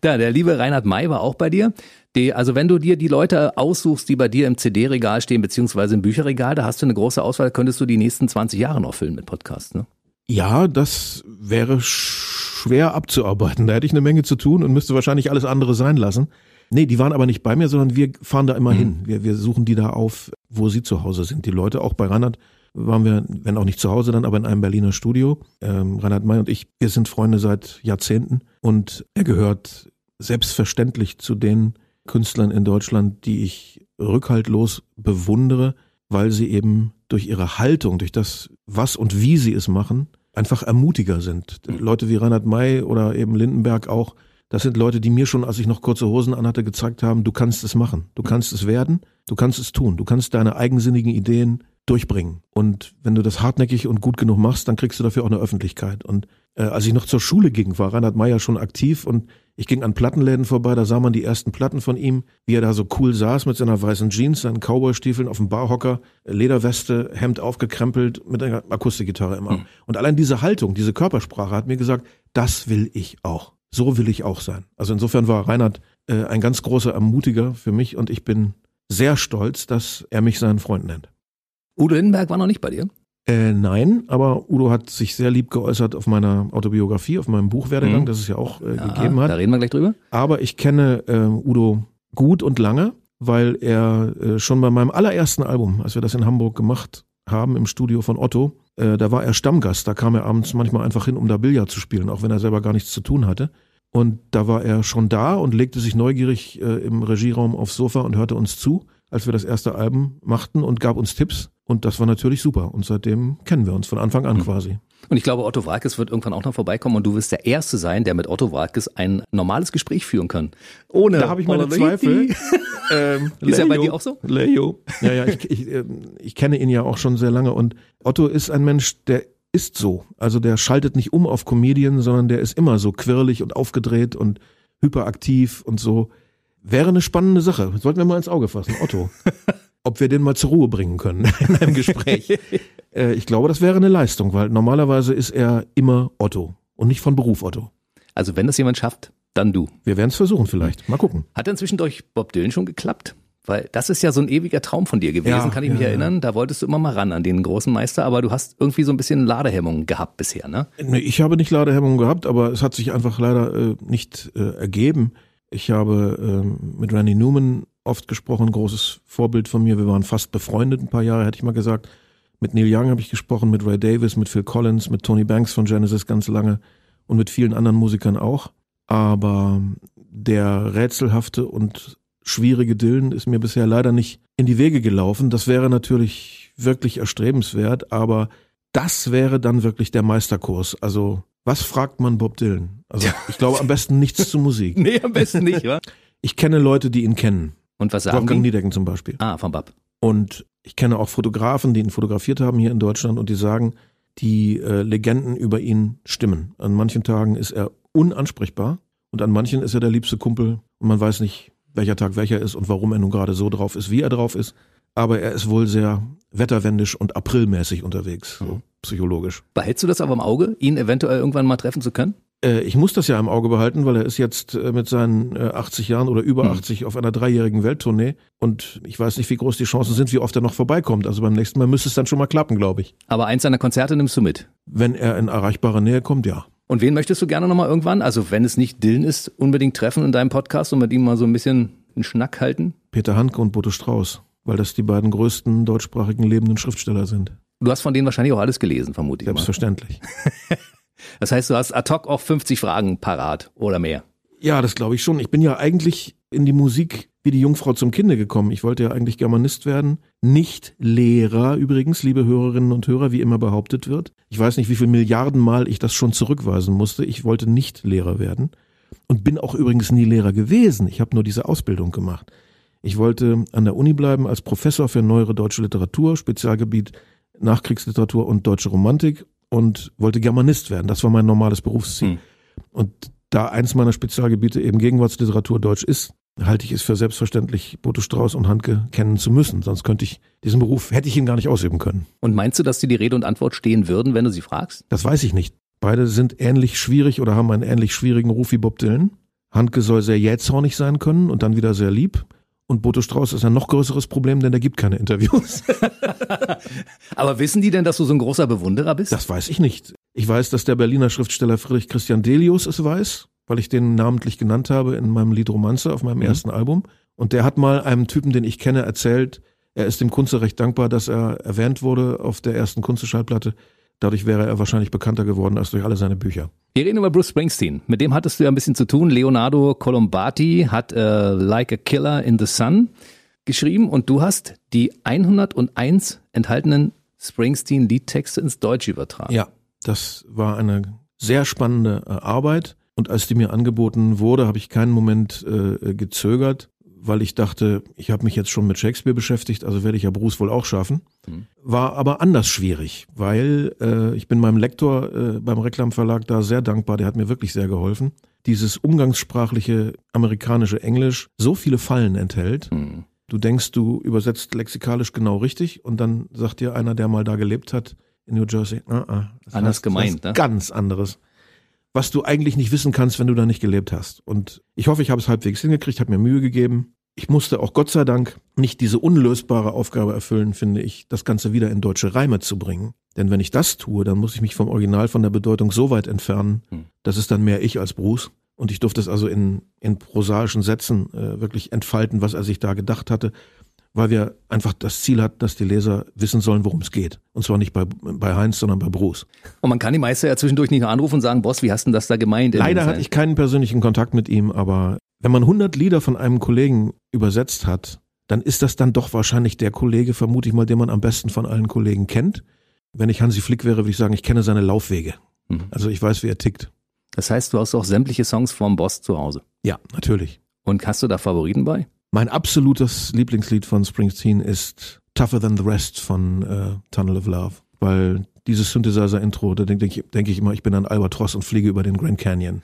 Da, der liebe Reinhard May war auch bei dir. Die, also wenn du dir die Leute aussuchst, die bei dir im CD-Regal stehen, beziehungsweise im Bücherregal, da hast du eine große Auswahl, könntest du die nächsten 20 Jahre noch füllen mit Podcasts, ne? Ja, das wäre schwer abzuarbeiten. Da hätte ich eine Menge zu tun und müsste wahrscheinlich alles andere sein lassen. Nee, die waren aber nicht bei mir, sondern wir fahren da immer hin. Wir, wir suchen die da auf, wo sie zu Hause sind. Die Leute, auch bei Reinhard waren wir, wenn auch nicht zu Hause dann, aber in einem Berliner Studio. Ähm, Reinhard May und ich, wir sind Freunde seit Jahrzehnten und er gehört selbstverständlich zu den Künstlern in Deutschland, die ich rückhaltlos bewundere, weil sie eben durch ihre Haltung, durch das, was und wie sie es machen, einfach ermutiger sind. Leute wie Reinhard May oder eben Lindenberg auch, das sind Leute, die mir schon, als ich noch kurze Hosen anhatte, gezeigt haben, du kannst es machen, du kannst es werden, du kannst es tun, du kannst deine eigensinnigen Ideen durchbringen. Und wenn du das hartnäckig und gut genug machst, dann kriegst du dafür auch eine Öffentlichkeit. Und äh, als ich noch zur Schule ging, war Reinhard Meyer schon aktiv und ich ging an Plattenläden vorbei, da sah man die ersten Platten von ihm, wie er da so cool saß mit seiner weißen Jeans, seinen Cowboystiefeln auf dem Barhocker, Lederweste, Hemd aufgekrempelt, mit einer Akustikgitarre im Arm. Und allein diese Haltung, diese Körpersprache hat mir gesagt, das will ich auch. So will ich auch sein. Also insofern war Reinhard äh, ein ganz großer Ermutiger für mich und ich bin sehr stolz, dass er mich seinen Freund nennt. Udo Lindenberg war noch nicht bei dir. Äh, nein, aber Udo hat sich sehr lieb geäußert auf meiner Autobiografie, auf meinem Buchwerdegang, Mhm. das es ja auch äh, Ja, gegeben Da hat. reden wir gleich drüber. Aber ich kenne äh, Udo gut und lange, weil er äh, schon bei meinem allerersten Album, als wir das in Hamburg gemacht haben im Studio von Otto, äh, da war er Stammgast. Da kam er abends manchmal einfach hin, um da Billard zu spielen, auch wenn er selber gar nichts zu tun hatte. Und da war er schon da und legte sich neugierig äh, im Regieraum aufs Sofa und hörte uns zu, als wir das erste Album machten und gab uns Tipps. Und das war natürlich super. Und seitdem kennen wir uns von Anfang an quasi. Und ich glaube, Otto Walkes wird irgendwann auch noch vorbeikommen und du wirst der Erste sein, der mit Otto Walkes ein normales Gespräch führen kann. Ohne Da habe ich meine. Zweifel. ähm, Ist er bei dir auch so? Leo. Ja, ja, ich, ich, ähm, ich kenne ihn ja auch schon sehr lange und Otto ist ein Mensch, der ist so. Also der schaltet nicht um auf Comedian, sondern der ist immer so quirlig und aufgedreht und hyperaktiv und so. Wäre eine spannende Sache. Sollten wir mal ins Auge fassen. Otto. Ob wir den mal zur Ruhe bringen können in einem Gespräch. äh, ich glaube, das wäre eine Leistung, weil normalerweise ist er immer Otto und nicht von Beruf Otto. Also wenn das jemand schafft, dann du. Wir werden es versuchen vielleicht. Mal gucken. Hat denn zwischendurch Bob Dylan schon geklappt? Weil das ist ja so ein ewiger Traum von dir gewesen, Ja, kann ich mich ja, erinnern. Da wolltest du immer mal ran an den großen Meister, aber du hast irgendwie so ein bisschen Ladehemmung gehabt bisher, ne? Nee, ich habe nicht Ladehemmungen gehabt, aber es hat sich einfach leider äh, nicht äh, ergeben. Ich habe ähm, mit Randy Newman oft gesprochen, großes Vorbild von mir. Wir waren fast befreundet, ein paar Jahre hätte ich mal gesagt. Mit Neil Young habe ich gesprochen, mit Ray Davis, mit Phil Collins, mit Tony Banks von Genesis ganz lange und mit vielen anderen Musikern auch. Aber der rätselhafte und schwierige Dylan ist mir bisher leider nicht in die Wege gelaufen. Das wäre natürlich wirklich erstrebenswert, aber das wäre dann wirklich der Meisterkurs. Also, was fragt man Bob Dylan? Also, ich glaube am besten nichts zu Musik. Nee, am besten nicht, wa? Ich kenne Leute, die ihn kennen. Und was sagen Wolfgang die? Niedecken zum Beispiel. Ah, von Bab. Und ich kenne auch Fotografen, die ihn fotografiert haben hier in Deutschland und die sagen, die äh, Legenden über ihn stimmen. An manchen Tagen ist er unansprechbar und an manchen ist er der liebste Kumpel und man weiß nicht, welcher Tag welcher ist und warum er nun gerade so drauf ist, wie er drauf ist. Aber er ist wohl sehr wetterwendisch und aprilmäßig unterwegs, so psychologisch. Behältst du das aber im Auge, ihn eventuell irgendwann mal treffen zu können? Äh, ich muss das ja im Auge behalten, weil er ist jetzt äh, mit seinen 80 Jahren oder über 80 mhm. auf einer dreijährigen Welttournee und ich weiß nicht, wie groß die Chancen sind, wie oft er noch vorbeikommt. Also beim nächsten Mal müsste es dann schon mal klappen, glaube ich. Aber eins seiner Konzerte nimmst du mit? Wenn er in erreichbare Nähe kommt, ja. Und wen möchtest du gerne nochmal irgendwann, also wenn es nicht Dylan ist, unbedingt treffen in deinem Podcast und mit ihm mal so ein bisschen einen Schnack halten? Peter Handke und Boto Strauß, weil das die beiden größten deutschsprachigen lebenden Schriftsteller sind. Du hast von denen wahrscheinlich auch alles gelesen, vermute ich. Selbstverständlich. das heißt, du hast ad hoc auch 50 Fragen parat oder mehr. Ja, das glaube ich schon. Ich bin ja eigentlich in die Musik wie die Jungfrau zum Kinde gekommen. Ich wollte ja eigentlich Germanist werden. Nicht Lehrer übrigens, liebe Hörerinnen und Hörer, wie immer behauptet wird. Ich weiß nicht, wie viel Milliarden Mal ich das schon zurückweisen musste. Ich wollte nicht Lehrer werden und bin auch übrigens nie Lehrer gewesen. Ich habe nur diese Ausbildung gemacht. Ich wollte an der Uni bleiben als Professor für neuere deutsche Literatur, Spezialgebiet Nachkriegsliteratur und deutsche Romantik und wollte Germanist werden. Das war mein normales Berufsziel. Hm. Und da eins meiner Spezialgebiete eben Gegenwartsliteratur Deutsch ist, halte ich es für selbstverständlich, Boto Strauß und Handke kennen zu müssen. Sonst könnte ich diesen Beruf, hätte ich ihn gar nicht ausüben können. Und meinst du, dass dir die Rede und Antwort stehen würden, wenn du sie fragst? Das weiß ich nicht. Beide sind ähnlich schwierig oder haben einen ähnlich schwierigen Ruf wie Bob Dylan. Handke soll sehr jähzornig sein können und dann wieder sehr lieb. Und Boto Strauß ist ein noch größeres Problem, denn der gibt keine Interviews. Aber wissen die denn, dass du so ein großer Bewunderer bist? Das weiß ich nicht. Ich weiß, dass der Berliner Schriftsteller Friedrich Christian Delius es weiß, weil ich den namentlich genannt habe in meinem Lied Romanze auf meinem mhm. ersten Album. Und der hat mal einem Typen, den ich kenne, erzählt, er ist dem Kunze recht dankbar, dass er erwähnt wurde auf der ersten Kunze-Schallplatte. Dadurch wäre er wahrscheinlich bekannter geworden als durch alle seine Bücher. Wir reden über Bruce Springsteen. Mit dem hattest du ja ein bisschen zu tun. Leonardo Colombati hat äh, Like a Killer in the Sun geschrieben und du hast die 101 enthaltenen Springsteen-Liedtexte ins Deutsche übertragen. Ja, das war eine sehr spannende äh, Arbeit. Und als die mir angeboten wurde, habe ich keinen Moment äh, gezögert weil ich dachte, ich habe mich jetzt schon mit Shakespeare beschäftigt, also werde ich ja Bruce wohl auch schaffen. Mhm. War aber anders schwierig, weil äh, ich bin meinem Lektor äh, beim Reklamverlag da sehr dankbar, der hat mir wirklich sehr geholfen. Dieses umgangssprachliche amerikanische Englisch so viele Fallen enthält. Mhm. Du denkst, du übersetzt lexikalisch genau richtig und dann sagt dir einer, der mal da gelebt hat in New Jersey, uh -uh, anders heißt, gemeint, ne? ganz anderes was du eigentlich nicht wissen kannst, wenn du da nicht gelebt hast. Und ich hoffe, ich habe es halbwegs hingekriegt, habe mir Mühe gegeben. Ich musste auch Gott sei Dank nicht diese unlösbare Aufgabe erfüllen, finde ich, das Ganze wieder in deutsche Reime zu bringen. Denn wenn ich das tue, dann muss ich mich vom Original von der Bedeutung so weit entfernen, hm. das ist dann mehr ich als Bruce. Und ich durfte es also in, in prosaischen Sätzen äh, wirklich entfalten, was er sich da gedacht hatte weil wir einfach das Ziel hatten, dass die Leser wissen sollen, worum es geht. Und zwar nicht bei, bei Heinz, sondern bei Bruce. Und man kann die Meister ja zwischendurch nicht nur anrufen und sagen, Boss, wie hast du das da gemeint? Leider hatte ich keinen persönlichen Kontakt mit ihm, aber wenn man 100 Lieder von einem Kollegen übersetzt hat, dann ist das dann doch wahrscheinlich der Kollege, vermute ich mal, den man am besten von allen Kollegen kennt. Wenn ich Hansi Flick wäre, würde ich sagen, ich kenne seine Laufwege. Mhm. Also ich weiß, wie er tickt. Das heißt, du hast auch sämtliche Songs vom Boss zu Hause? Ja, natürlich. Und hast du da Favoriten bei? Mein absolutes Lieblingslied von Springsteen ist Tougher Than the Rest von äh, Tunnel of Love, weil dieses Synthesizer-Intro, da denke denk, denk ich immer, ich bin ein Albatross und fliege über den Grand Canyon.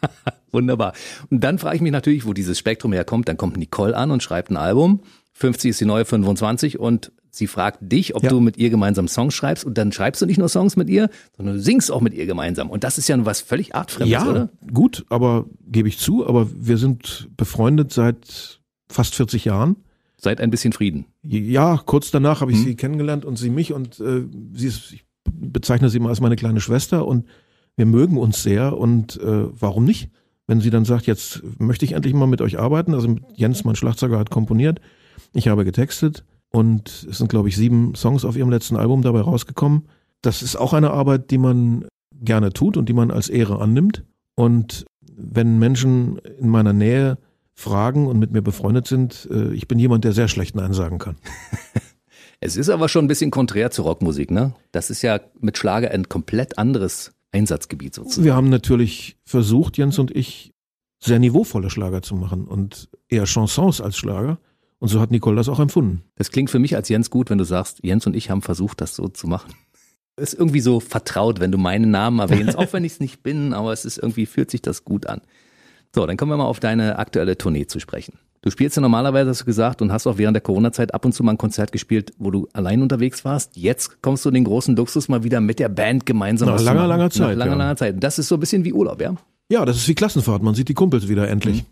Wunderbar. Und dann frage ich mich natürlich, wo dieses Spektrum herkommt. Dann kommt Nicole an und schreibt ein Album. 50 ist die neue 25 und sie fragt dich, ob ja. du mit ihr gemeinsam Songs schreibst und dann schreibst du nicht nur Songs mit ihr, sondern du singst auch mit ihr gemeinsam. Und das ist ja was völlig artfremdes, ja, oder? gut, aber gebe ich zu, aber wir sind befreundet seit fast 40 Jahren. Seit ein bisschen Frieden. Ja, kurz danach habe ich hm. sie kennengelernt und sie mich und äh, sie ist, ich bezeichne sie immer als meine kleine Schwester und wir mögen uns sehr und äh, warum nicht? Wenn sie dann sagt, jetzt möchte ich endlich mal mit euch arbeiten, also Jens, mein Schlagzeuger, hat komponiert, ich habe getextet und es sind, glaube ich, sieben Songs auf ihrem letzten Album dabei rausgekommen. Das ist auch eine Arbeit, die man gerne tut und die man als Ehre annimmt. Und wenn Menschen in meiner Nähe fragen und mit mir befreundet sind, äh, ich bin jemand, der sehr schlecht Nein sagen kann. Es ist aber schon ein bisschen konträr zur Rockmusik, ne? Das ist ja mit Schlager ein komplett anderes Einsatzgebiet sozusagen. Wir haben natürlich versucht, Jens und ich, sehr niveauvolle Schlager zu machen und eher Chansons als Schlager. Und so hat Nicole das auch empfunden. Das klingt für mich als Jens gut, wenn du sagst, Jens und ich haben versucht, das so zu machen. Es ist irgendwie so vertraut, wenn du meinen Namen erwähnst, auch wenn ich es nicht bin, aber es ist irgendwie, fühlt sich das gut an. So, dann kommen wir mal auf deine aktuelle Tournee zu sprechen. Du spielst ja normalerweise, hast du gesagt, und hast auch während der Corona-Zeit ab und zu mal ein Konzert gespielt, wo du allein unterwegs warst. Jetzt kommst du in den großen Luxus mal wieder mit der Band gemeinsam. Nach langer, langer Zeit. Nach langer, ja. langer Zeit. Das ist so ein bisschen wie Urlaub, ja? Ja, das ist wie Klassenfahrt. Man sieht die Kumpels wieder endlich.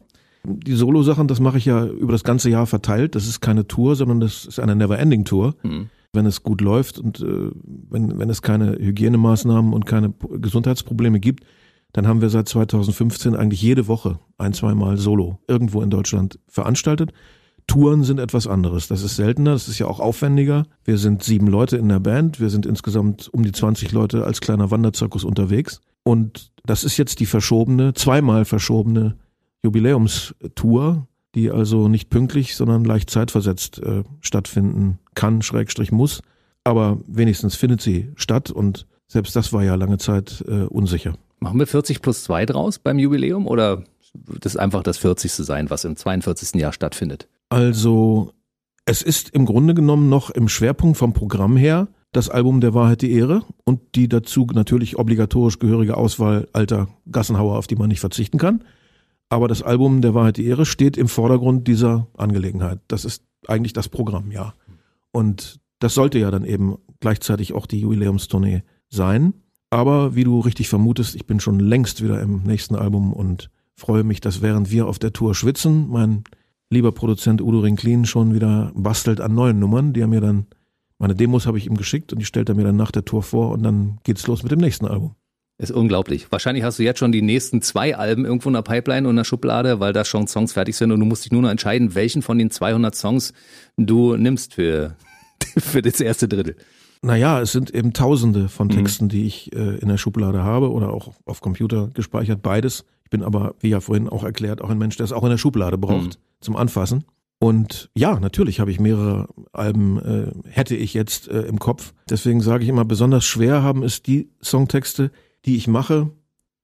Mhm. Die Solo-Sachen, das mache ich ja über das ganze Jahr verteilt. Das ist keine Tour, sondern das ist eine Never-Ending-Tour. Mhm. Wenn es gut läuft und äh, wenn, wenn es keine Hygienemaßnahmen und keine Gesundheitsprobleme gibt, dann haben wir seit 2015 eigentlich jede Woche ein, zweimal Solo irgendwo in Deutschland veranstaltet. Touren sind etwas anderes. Das ist seltener, das ist ja auch aufwendiger. Wir sind sieben Leute in der Band, wir sind insgesamt um die 20 Leute als kleiner Wanderzirkus unterwegs. Und das ist jetzt die verschobene, zweimal verschobene Jubiläumstour, die also nicht pünktlich, sondern leicht zeitversetzt äh, stattfinden kann, Schrägstrich muss. Aber wenigstens findet sie statt und selbst das war ja lange Zeit äh, unsicher. Machen wir 40 plus 2 draus beim Jubiläum oder wird es einfach das 40. sein, was im 42. Jahr stattfindet? Also, es ist im Grunde genommen noch im Schwerpunkt vom Programm her das Album Der Wahrheit die Ehre und die dazu natürlich obligatorisch gehörige Auswahl alter Gassenhauer, auf die man nicht verzichten kann. Aber das Album Der Wahrheit die Ehre steht im Vordergrund dieser Angelegenheit. Das ist eigentlich das Programm, ja. Und das sollte ja dann eben gleichzeitig auch die Jubiläumstournee sein. Aber wie du richtig vermutest, ich bin schon längst wieder im nächsten Album und freue mich, dass während wir auf der Tour schwitzen, mein lieber Produzent Udo Rinklin schon wieder bastelt an neuen Nummern, die er mir dann, meine Demos habe ich ihm geschickt und die stellt er mir dann nach der Tour vor und dann geht's los mit dem nächsten Album. Ist unglaublich. Wahrscheinlich hast du jetzt schon die nächsten zwei Alben irgendwo in der Pipeline und in der Schublade, weil da schon Songs fertig sind und du musst dich nur noch entscheiden, welchen von den 200 Songs du nimmst für, für das erste Drittel. Naja, es sind eben Tausende von Texten, mhm. die ich äh, in der Schublade habe oder auch auf Computer gespeichert, beides. Ich bin aber, wie ja vorhin auch erklärt, auch ein Mensch, der es auch in der Schublade braucht mhm. zum Anfassen. Und ja, natürlich habe ich mehrere Alben, äh, hätte ich jetzt äh, im Kopf. Deswegen sage ich immer, besonders schwer haben es die Songtexte, die ich mache,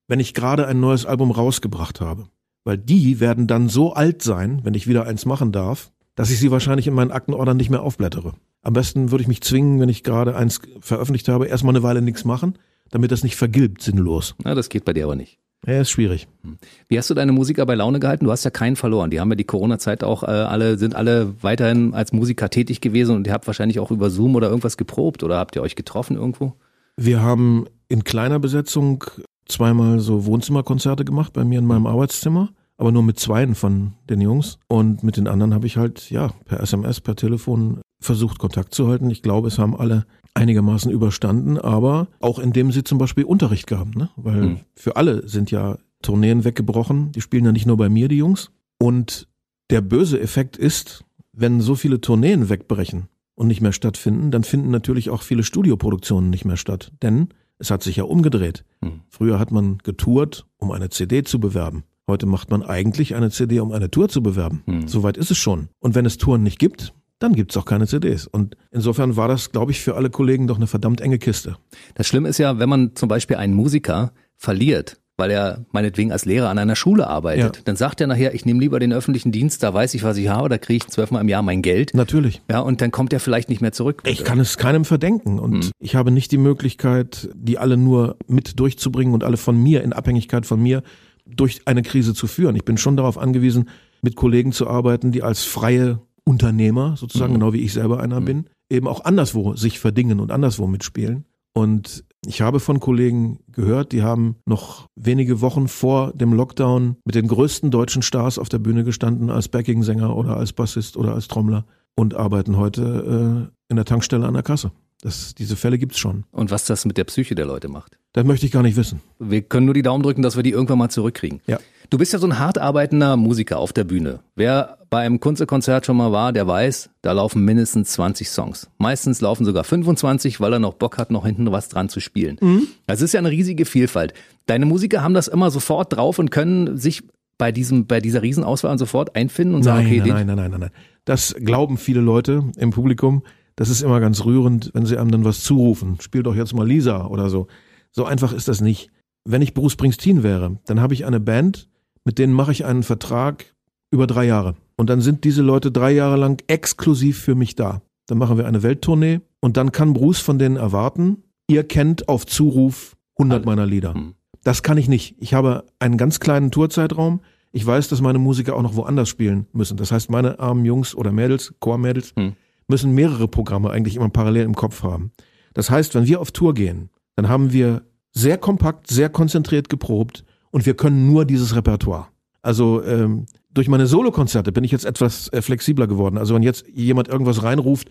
wenn ich gerade ein neues Album rausgebracht habe. Weil die werden dann so alt sein, wenn ich wieder eins machen darf, dass ich sie wahrscheinlich in meinen Aktenordern nicht mehr aufblättere. Am besten würde ich mich zwingen, wenn ich gerade eins veröffentlicht habe, erstmal eine Weile nichts machen, damit das nicht vergilbt, sinnlos. Na, das geht bei dir aber nicht. Ja, ist schwierig. Hm. Wie hast du deine Musiker bei Laune gehalten? Du hast ja keinen verloren. Die haben ja die Corona-Zeit auch äh, alle, sind alle weiterhin als Musiker tätig gewesen und ihr habt wahrscheinlich auch über Zoom oder irgendwas geprobt oder habt ihr euch getroffen irgendwo? Wir haben in kleiner Besetzung zweimal so Wohnzimmerkonzerte gemacht bei mir in meinem Arbeitszimmer aber nur mit zweien von den Jungs. Und mit den anderen habe ich halt, ja, per SMS, per Telefon versucht, Kontakt zu halten. Ich glaube, es haben alle einigermaßen überstanden, aber auch indem sie zum Beispiel Unterricht gaben, ne? Weil mhm. für alle sind ja Tourneen weggebrochen. Die spielen ja nicht nur bei mir, die Jungs. Und der böse Effekt ist, wenn so viele Tourneen wegbrechen und nicht mehr stattfinden, dann finden natürlich auch viele Studioproduktionen nicht mehr statt. Denn es hat sich ja umgedreht. Mhm. Früher hat man getourt, um eine CD zu bewerben. Heute macht man eigentlich eine CD, um eine Tour zu bewerben. Hm. Soweit ist es schon. Und wenn es Touren nicht gibt, dann gibt's auch keine CDs. Und insofern war das, glaube ich, für alle Kollegen doch eine verdammt enge Kiste. Das Schlimme ist ja, wenn man zum Beispiel einen Musiker verliert, weil er meinetwegen als Lehrer an einer Schule arbeitet, ja. dann sagt er nachher, ich nehme lieber den öffentlichen Dienst, da weiß ich, was ich habe, da kriege ich zwölfmal im Jahr mein Geld. Natürlich. Ja, und dann kommt er vielleicht nicht mehr zurück. Ich kann es keinem verdenken und hm. ich habe nicht die Möglichkeit, die alle nur mit durchzubringen und alle von mir, in Abhängigkeit von mir, durch eine Krise zu führen. Ich bin schon darauf angewiesen, mit Kollegen zu arbeiten, die als freie Unternehmer, sozusagen, mhm. genau wie ich selber einer mhm. bin, eben auch anderswo sich verdingen und anderswo mitspielen. Und ich habe von Kollegen gehört, die haben noch wenige Wochen vor dem Lockdown mit den größten deutschen Stars auf der Bühne gestanden, als Backing-Sänger oder als Bassist oder als Trommler und arbeiten heute äh, in der Tankstelle an der Kasse. Das, diese Fälle gibt's schon. Und was das mit der Psyche der Leute macht? Das möchte ich gar nicht wissen. Wir können nur die Daumen drücken, dass wir die irgendwann mal zurückkriegen. Ja. Du bist ja so ein hart arbeitender Musiker auf der Bühne. Wer bei einem Kunstkonzert schon mal war, der weiß, da laufen mindestens 20 Songs. Meistens laufen sogar 25, weil er noch Bock hat, noch hinten was dran zu spielen. Mhm. Das ist ja eine riesige Vielfalt. Deine Musiker haben das immer sofort drauf und können sich bei diesem, bei dieser Riesenauswahl sofort einfinden und sagen, nein, okay, nein, nein, nein, nein, nein. Das glauben viele Leute im Publikum. Das ist immer ganz rührend, wenn sie einem dann was zurufen. Spiel doch jetzt mal Lisa oder so. So einfach ist das nicht. Wenn ich Bruce Springsteen wäre, dann habe ich eine Band, mit denen mache ich einen Vertrag über drei Jahre. Und dann sind diese Leute drei Jahre lang exklusiv für mich da. Dann machen wir eine Welttournee und dann kann Bruce von denen erwarten, ihr kennt auf Zuruf 100 meiner Lieder. Hm. Das kann ich nicht. Ich habe einen ganz kleinen Tourzeitraum. Ich weiß, dass meine Musiker auch noch woanders spielen müssen. Das heißt, meine armen Jungs oder Mädels, Chormädels, hm. Müssen mehrere Programme eigentlich immer parallel im Kopf haben. Das heißt, wenn wir auf Tour gehen, dann haben wir sehr kompakt, sehr konzentriert geprobt und wir können nur dieses Repertoire. Also ähm, durch meine Solokonzerte bin ich jetzt etwas äh, flexibler geworden. Also wenn jetzt jemand irgendwas reinruft,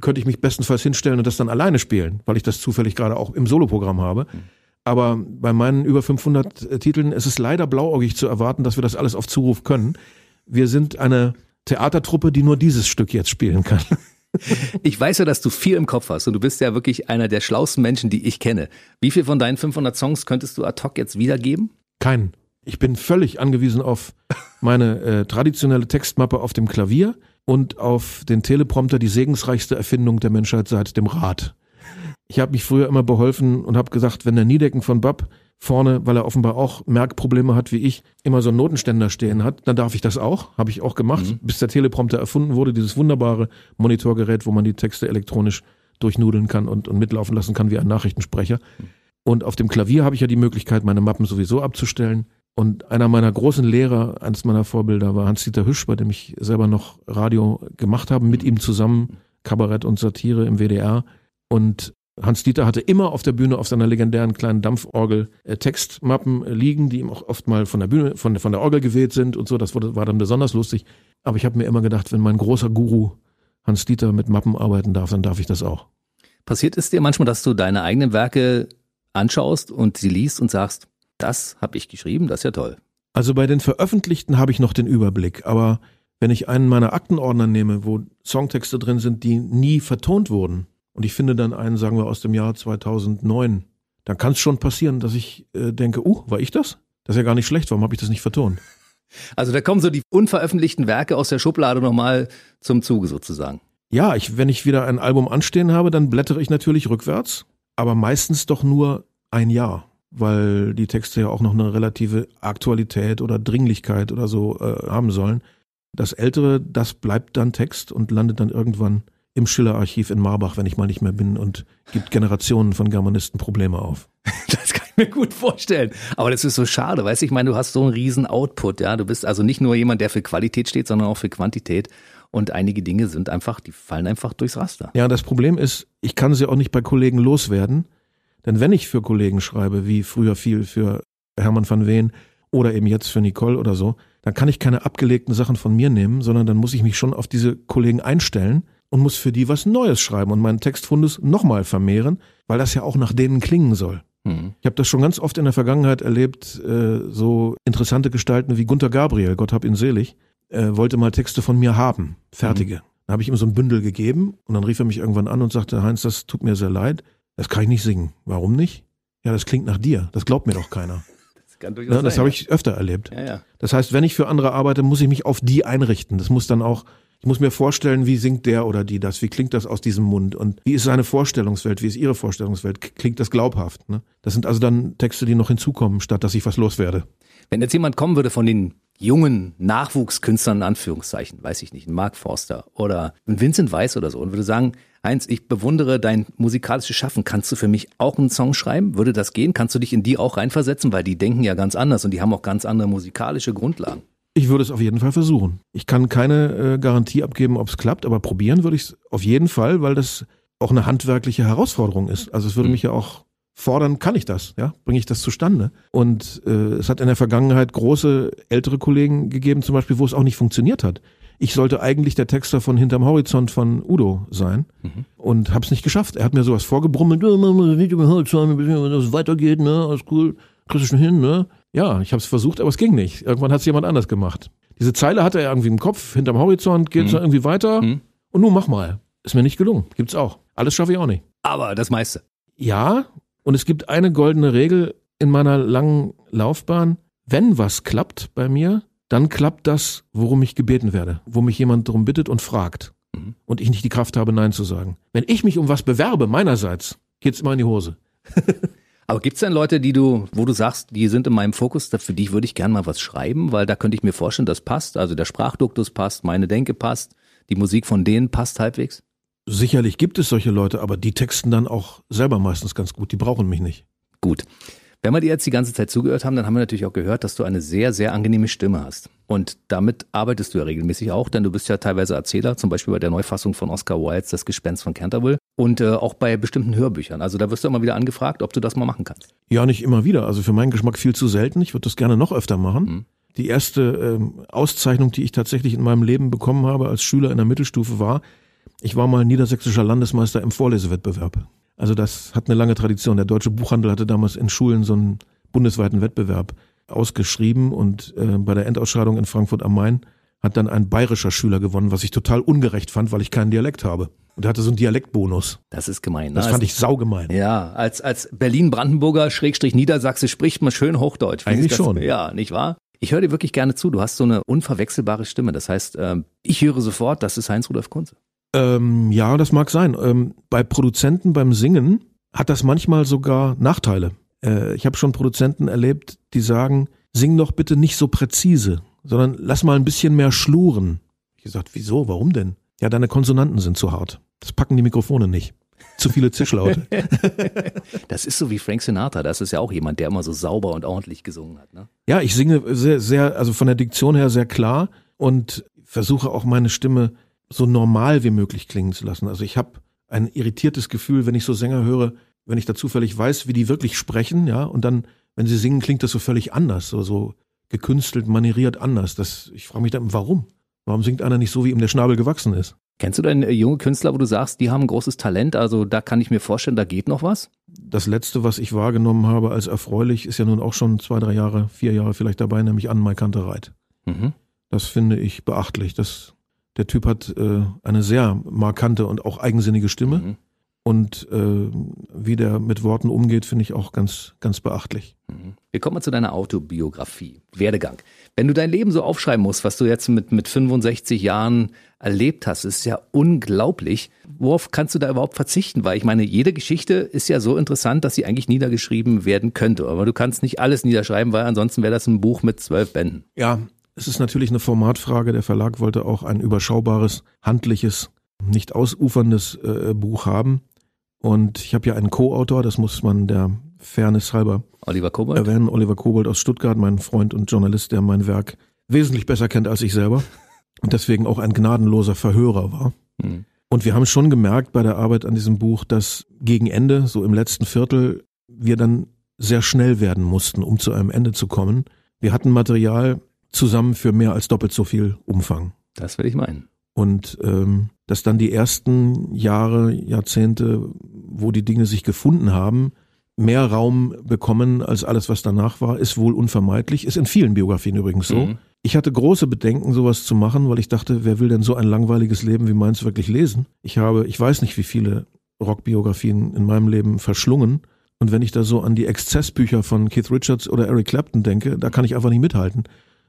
könnte ich mich bestenfalls hinstellen und das dann alleine spielen, weil ich das zufällig gerade auch im Soloprogramm habe. Aber bei meinen über 500 äh, Titeln ist es leider blauäugig zu erwarten, dass wir das alles auf Zuruf können. Wir sind eine Theatertruppe, die nur dieses Stück jetzt spielen kann. Ich weiß ja, dass du viel im Kopf hast und du bist ja wirklich einer der schlauesten Menschen, die ich kenne. Wie viel von deinen 500 Songs könntest du ad hoc jetzt wiedergeben? Keinen. Ich bin völlig angewiesen auf meine äh, traditionelle Textmappe auf dem Klavier und auf den Teleprompter, die segensreichste Erfindung der Menschheit seit dem Rad. Ich habe mich früher immer beholfen und habe gesagt, wenn der Niedecken von Bab vorne, weil er offenbar auch Merkprobleme hat wie ich, immer so einen Notenständer stehen hat, dann darf ich das auch. Habe ich auch gemacht, mhm. bis der Teleprompter erfunden wurde, dieses wunderbare Monitorgerät, wo man die Texte elektronisch durchnudeln kann und, und mitlaufen lassen kann wie ein Nachrichtensprecher. Und auf dem Klavier habe ich ja die Möglichkeit, meine Mappen sowieso abzustellen. Und einer meiner großen Lehrer, eines meiner Vorbilder war Hans-Dieter Hüsch, bei dem ich selber noch Radio gemacht habe, mit ihm zusammen Kabarett und Satire im WDR. Und Hans Dieter hatte immer auf der Bühne auf seiner legendären kleinen Dampforgel äh, Textmappen äh, liegen, die ihm auch oft mal von der Bühne, von, von der Orgel geweht sind und so. Das wurde, war dann besonders lustig. Aber ich habe mir immer gedacht, wenn mein großer Guru Hans Dieter mit Mappen arbeiten darf, dann darf ich das auch. Passiert es dir manchmal, dass du deine eigenen Werke anschaust und sie liest und sagst, das habe ich geschrieben, das ist ja toll. Also bei den Veröffentlichten habe ich noch den Überblick, aber wenn ich einen meiner Aktenordner nehme, wo Songtexte drin sind, die nie vertont wurden, und ich finde dann einen, sagen wir, aus dem Jahr 2009, dann kann es schon passieren, dass ich äh, denke, uh, war ich das? Das ist ja gar nicht schlecht, warum habe ich das nicht vertont? Also da kommen so die unveröffentlichten Werke aus der Schublade nochmal zum Zuge sozusagen. Ja, ich, wenn ich wieder ein Album anstehen habe, dann blättere ich natürlich rückwärts, aber meistens doch nur ein Jahr, weil die Texte ja auch noch eine relative Aktualität oder Dringlichkeit oder so äh, haben sollen. Das Ältere, das bleibt dann Text und landet dann irgendwann im Schiller-Archiv in Marbach, wenn ich mal nicht mehr bin und gibt Generationen von Germanisten Probleme auf. Das kann ich mir gut vorstellen. Aber das ist so schade, weißt du? Ich meine, du hast so einen riesen Output, ja. Du bist also nicht nur jemand, der für Qualität steht, sondern auch für Quantität. Und einige Dinge sind einfach, die fallen einfach durchs Raster. Ja, das Problem ist, ich kann sie auch nicht bei Kollegen loswerden. Denn wenn ich für Kollegen schreibe, wie früher viel für Hermann van Ween oder eben jetzt für Nicole oder so, dann kann ich keine abgelegten Sachen von mir nehmen, sondern dann muss ich mich schon auf diese Kollegen einstellen und muss für die was Neues schreiben und meinen Textfundus nochmal vermehren, weil das ja auch nach denen klingen soll. Mhm. Ich habe das schon ganz oft in der Vergangenheit erlebt, äh, so interessante Gestalten wie Gunther Gabriel, Gott hab ihn selig, äh, wollte mal Texte von mir haben, fertige. Mhm. Dann habe ich ihm so ein Bündel gegeben und dann rief er mich irgendwann an und sagte, Heinz, das tut mir sehr leid, das kann ich nicht singen. Warum nicht? Ja, das klingt nach dir, das glaubt mir doch keiner. Das, kann durchaus ja, das habe ich öfter erlebt. Ja, ja. Das heißt, wenn ich für andere arbeite, muss ich mich auf die einrichten. Das muss dann auch ich muss mir vorstellen, wie singt der oder die das, wie klingt das aus diesem Mund und wie ist seine Vorstellungswelt, wie ist ihre Vorstellungswelt, klingt das glaubhaft. Ne? Das sind also dann Texte, die noch hinzukommen, statt dass ich was loswerde. Wenn jetzt jemand kommen würde von den jungen Nachwuchskünstlern in Anführungszeichen, weiß ich nicht, Mark Forster oder Vincent Weiss oder so und würde sagen, Heinz, ich bewundere dein musikalisches Schaffen. Kannst du für mich auch einen Song schreiben? Würde das gehen? Kannst du dich in die auch reinversetzen? Weil die denken ja ganz anders und die haben auch ganz andere musikalische Grundlagen. Ich würde es auf jeden Fall versuchen. Ich kann keine äh, Garantie abgeben, ob es klappt, aber probieren würde ich es auf jeden Fall, weil das auch eine handwerkliche Herausforderung ist. Also es würde mhm. mich ja auch fordern, kann ich das? Ja, bringe ich das zustande? Und äh, es hat in der Vergangenheit große ältere Kollegen gegeben, zum Beispiel, wo es auch nicht funktioniert hat. Ich sollte eigentlich der Texter von Hinterm Horizont von Udo sein mhm. und habe es nicht geschafft. Er hat mir sowas vorgebrummelt, oh, das weitergeht, ne, alles cool, kriegst du schon hin, ne? Ja, ich habe es versucht, aber es ging nicht. Irgendwann hat es jemand anders gemacht. Diese Zeile hatte er irgendwie im Kopf, hinterm Horizont, geht es mhm. irgendwie weiter. Mhm. Und nun mach mal. Ist mir nicht gelungen. Gibt's auch. Alles schaffe ich auch nicht. Aber das meiste. Ja, und es gibt eine goldene Regel in meiner langen Laufbahn. Wenn was klappt bei mir, dann klappt das, worum ich gebeten werde, wo mich jemand darum bittet und fragt. Mhm. Und ich nicht die Kraft habe, Nein zu sagen. Wenn ich mich um was bewerbe, meinerseits, geht's immer in die Hose. Aber gibt es denn Leute, die du, wo du sagst, die sind in meinem Fokus, für dich würde ich gerne mal was schreiben, weil da könnte ich mir vorstellen, das passt. Also der Sprachduktus passt, meine Denke passt, die Musik von denen passt halbwegs? Sicherlich gibt es solche Leute, aber die texten dann auch selber meistens ganz gut. Die brauchen mich nicht. Gut. Wenn wir dir jetzt die ganze Zeit zugehört haben, dann haben wir natürlich auch gehört, dass du eine sehr, sehr angenehme Stimme hast. Und damit arbeitest du ja regelmäßig auch, denn du bist ja teilweise Erzähler, zum Beispiel bei der Neufassung von Oscar Wildes Das Gespenst von Canterville und äh, auch bei bestimmten Hörbüchern. Also da wirst du immer wieder angefragt, ob du das mal machen kannst. Ja, nicht immer wieder. Also für meinen Geschmack viel zu selten. Ich würde das gerne noch öfter machen. Mhm. Die erste ähm, Auszeichnung, die ich tatsächlich in meinem Leben bekommen habe als Schüler in der Mittelstufe war, ich war mal niedersächsischer Landesmeister im Vorlesewettbewerb. Also das hat eine lange Tradition. Der deutsche Buchhandel hatte damals in Schulen so einen bundesweiten Wettbewerb ausgeschrieben und äh, bei der Endausscheidung in Frankfurt am Main hat dann ein bayerischer Schüler gewonnen, was ich total ungerecht fand, weil ich keinen Dialekt habe. Und er hatte so einen Dialektbonus. Das ist gemein. Ne? Das fand ich saugemein. Ja, als, als Berlin-Brandenburger Schrägstrich Niedersachse spricht man schön Hochdeutsch. Eigentlich schon. Ja, nicht wahr? Ich höre dir wirklich gerne zu. Du hast so eine unverwechselbare Stimme. Das heißt, ähm, ich höre sofort, das ist Heinz-Rudolf Kunze. Ähm, ja, das mag sein. Ähm, bei Produzenten beim Singen hat das manchmal sogar Nachteile. Äh, ich habe schon Produzenten erlebt, die sagen, sing doch bitte nicht so präzise, sondern lass mal ein bisschen mehr schluren. Ich gesagt, wieso, warum denn? Ja, deine Konsonanten sind zu hart. Das packen die Mikrofone nicht. Zu viele Zischlaute. das ist so wie Frank Sinatra. Das ist ja auch jemand, der immer so sauber und ordentlich gesungen hat. Ne? Ja, ich singe sehr, sehr, also von der Diktion her sehr klar und versuche auch meine Stimme so normal wie möglich klingen zu lassen. Also ich habe ein irritiertes Gefühl, wenn ich so Sänger höre, wenn ich da zufällig weiß, wie die wirklich sprechen, ja, und dann, wenn sie singen, klingt das so völlig anders, so, so gekünstelt, manieriert anders. Das, ich frage mich dann, warum? Warum singt einer nicht so, wie ihm der Schnabel gewachsen ist? Kennst du denn äh, junge Künstler, wo du sagst, die haben ein großes Talent, also da kann ich mir vorstellen, da geht noch was? Das letzte, was ich wahrgenommen habe als erfreulich, ist ja nun auch schon zwei, drei Jahre, vier Jahre vielleicht dabei, nämlich Anne Kantereit. Mhm. Das finde ich beachtlich. Das der Typ hat äh, eine sehr markante und auch eigensinnige Stimme. Mhm. Und äh, wie der mit Worten umgeht, finde ich auch ganz, ganz beachtlich. Mhm. Wir kommen mal zu deiner Autobiografie, Werdegang. Wenn du dein Leben so aufschreiben musst, was du jetzt mit, mit 65 Jahren erlebt hast, ist ja unglaublich. Worauf kannst du da überhaupt verzichten? Weil ich meine, jede Geschichte ist ja so interessant, dass sie eigentlich niedergeschrieben werden könnte. Aber du kannst nicht alles niederschreiben, weil ansonsten wäre das ein Buch mit zwölf Bänden. Ja, es ist natürlich eine Formatfrage. Der Verlag wollte auch ein überschaubares, handliches, nicht ausuferndes äh, Buch haben. Und ich habe ja einen Co-Autor, das muss man der Fairness halber Oliver Kobold. erwähnen. Oliver Kobold aus Stuttgart, mein Freund und Journalist, der mein Werk wesentlich besser kennt als ich selber. Und deswegen auch ein gnadenloser Verhörer war. Hm. Und wir haben schon gemerkt bei der Arbeit an diesem Buch, dass gegen Ende, so im letzten Viertel, wir dann sehr schnell werden mussten, um zu einem Ende zu kommen. Wir hatten Material, zusammen für mehr als doppelt so viel Umfang. Das würde ich meinen. Und ähm, dass dann die ersten Jahre, Jahrzehnte, wo die Dinge sich gefunden haben, mehr Raum bekommen als alles, was danach war, ist wohl unvermeidlich. Ist in vielen Biografien übrigens so. Mhm. Ich hatte große Bedenken, sowas zu machen, weil ich dachte, wer will denn so ein langweiliges Leben wie meins wirklich lesen? Ich habe, ich weiß nicht, wie viele Rockbiografien in meinem Leben verschlungen. Und wenn ich da so an die Exzessbücher von Keith Richards oder Eric Clapton denke, da kann ich einfach nicht mithalten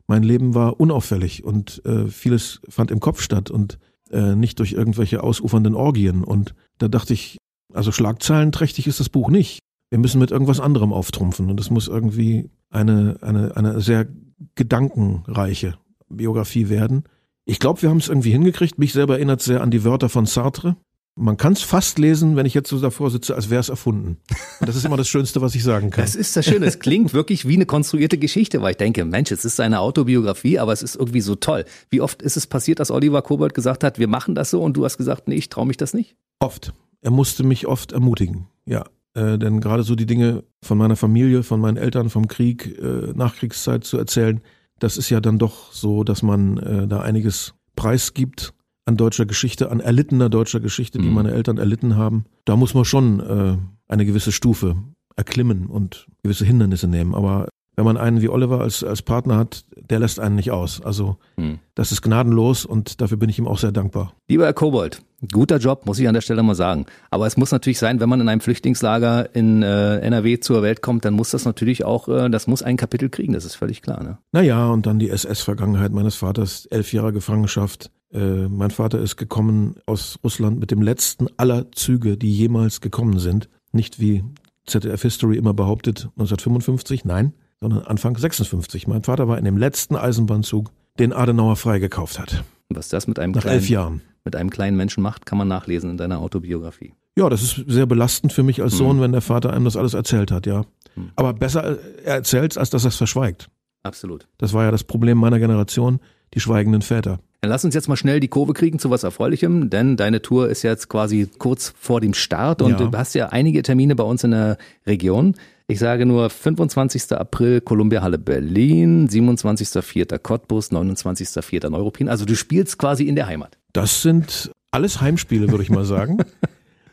mein Leben war unauffällig und äh, vieles fand im Kopf statt und äh, nicht durch irgendwelche ausufernden Orgien. Und da dachte ich, also schlagzeilenträchtig ist das Buch nicht. Wir müssen mit irgendwas anderem auftrumpfen und es muss irgendwie eine, eine, eine sehr gedankenreiche Biografie werden. Ich glaube, wir haben es irgendwie hingekriegt. Mich selber erinnert sehr an die Wörter von Sartre. Man kann es fast lesen, wenn ich jetzt so davor sitze, als wäre es erfunden. Und das ist immer das Schönste, was ich sagen kann. Das ist das Schöne. Es klingt wirklich wie eine konstruierte Geschichte, weil ich denke, Mensch, es ist eine Autobiografie, aber es ist irgendwie so toll. Wie oft ist es passiert, dass Oliver Kobold gesagt hat, wir machen das so und du hast gesagt, nee, ich traue mich das nicht? Oft. Er musste mich oft ermutigen, ja. Äh, denn gerade so die Dinge von meiner Familie, von meinen Eltern, vom Krieg, äh, Nachkriegszeit zu erzählen, das ist ja dann doch so, dass man äh, da einiges preisgibt an deutscher Geschichte, an erlittener deutscher Geschichte, die mhm. meine Eltern erlitten haben. Da muss man schon äh, eine gewisse Stufe erklimmen und gewisse Hindernisse nehmen. Aber wenn man einen wie Oliver als, als Partner hat, der lässt einen nicht aus. Also hm. das ist gnadenlos und dafür bin ich ihm auch sehr dankbar. Lieber Herr Kobold, guter Job, muss ich an der Stelle mal sagen. Aber es muss natürlich sein, wenn man in einem Flüchtlingslager in äh, NRW zur Welt kommt, dann muss das natürlich auch, äh, das muss ein Kapitel kriegen, das ist völlig klar. Ne? Naja, und dann die SS-Vergangenheit meines Vaters, elf Jahre Gefangenschaft, äh, mein Vater ist gekommen aus Russland mit dem letzten aller Züge, die jemals gekommen sind. Nicht wie ZDF History immer behauptet, 1955, nein, sondern Anfang 56. Mein Vater war in dem letzten Eisenbahnzug, den Adenauer freigekauft hat. Was das mit einem Nach kleinen, elf Jahren. mit einem kleinen Menschen macht, kann man nachlesen in deiner Autobiografie. Ja, das ist sehr belastend für mich als Sohn, mhm. wenn der Vater einem das alles erzählt hat, ja. Mhm. Aber besser er erzählt als dass er es verschweigt. Absolut. Das war ja das Problem meiner Generation, die schweigenden Väter. Dann lass uns jetzt mal schnell die Kurve kriegen zu was Erfreulichem, denn deine Tour ist jetzt quasi kurz vor dem Start und ja. du hast ja einige Termine bei uns in der Region. Ich sage nur 25. April Columbia Halle Berlin, 27.04. Cottbus, 29.04. Neuruppin. Also du spielst quasi in der Heimat. Das sind alles Heimspiele, würde ich mal sagen.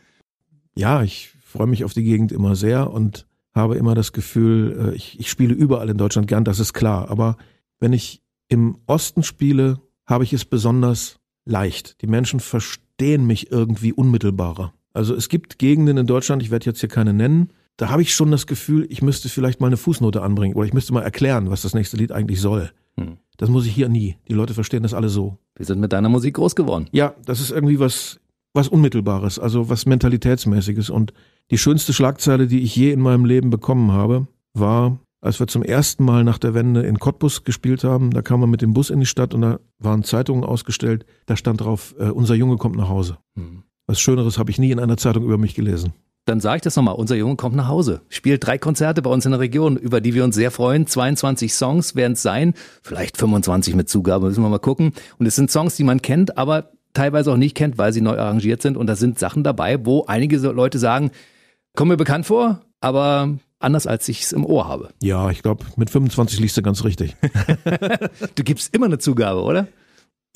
ja, ich freue mich auf die Gegend immer sehr und habe immer das Gefühl, äh, ich, ich spiele überall in Deutschland gern, das ist klar. Aber wenn ich im Osten spiele, habe ich es besonders leicht. Die Menschen verstehen mich irgendwie unmittelbarer. Also es gibt Gegenden in Deutschland, ich werde jetzt hier keine nennen, da habe ich schon das Gefühl, ich müsste vielleicht mal eine Fußnote anbringen oder ich müsste mal erklären, was das nächste Lied eigentlich soll. Hm. Das muss ich hier nie. Die Leute verstehen das alle so. Wir sind mit deiner Musik groß geworden. Ja, das ist irgendwie was, was Unmittelbares, also was Mentalitätsmäßiges. Und die schönste Schlagzeile, die ich je in meinem Leben bekommen habe, war, als wir zum ersten Mal nach der Wende in Cottbus gespielt haben, da kam man mit dem Bus in die Stadt und da waren Zeitungen ausgestellt, da stand drauf, äh, unser Junge kommt nach Hause. Mhm. Was Schöneres habe ich nie in einer Zeitung über mich gelesen. Dann sage ich das nochmal, unser Junge kommt nach Hause, spielt drei Konzerte bei uns in der Region, über die wir uns sehr freuen. 22 Songs werden es sein, vielleicht 25 mit Zugabe, müssen wir mal gucken. Und es sind Songs, die man kennt, aber teilweise auch nicht kennt, weil sie neu arrangiert sind. Und da sind Sachen dabei, wo einige Leute sagen, kommen mir bekannt vor, aber anders als ich es im Ohr habe. Ja, ich glaube, mit 25 liest du ganz richtig. du gibst immer eine Zugabe, oder?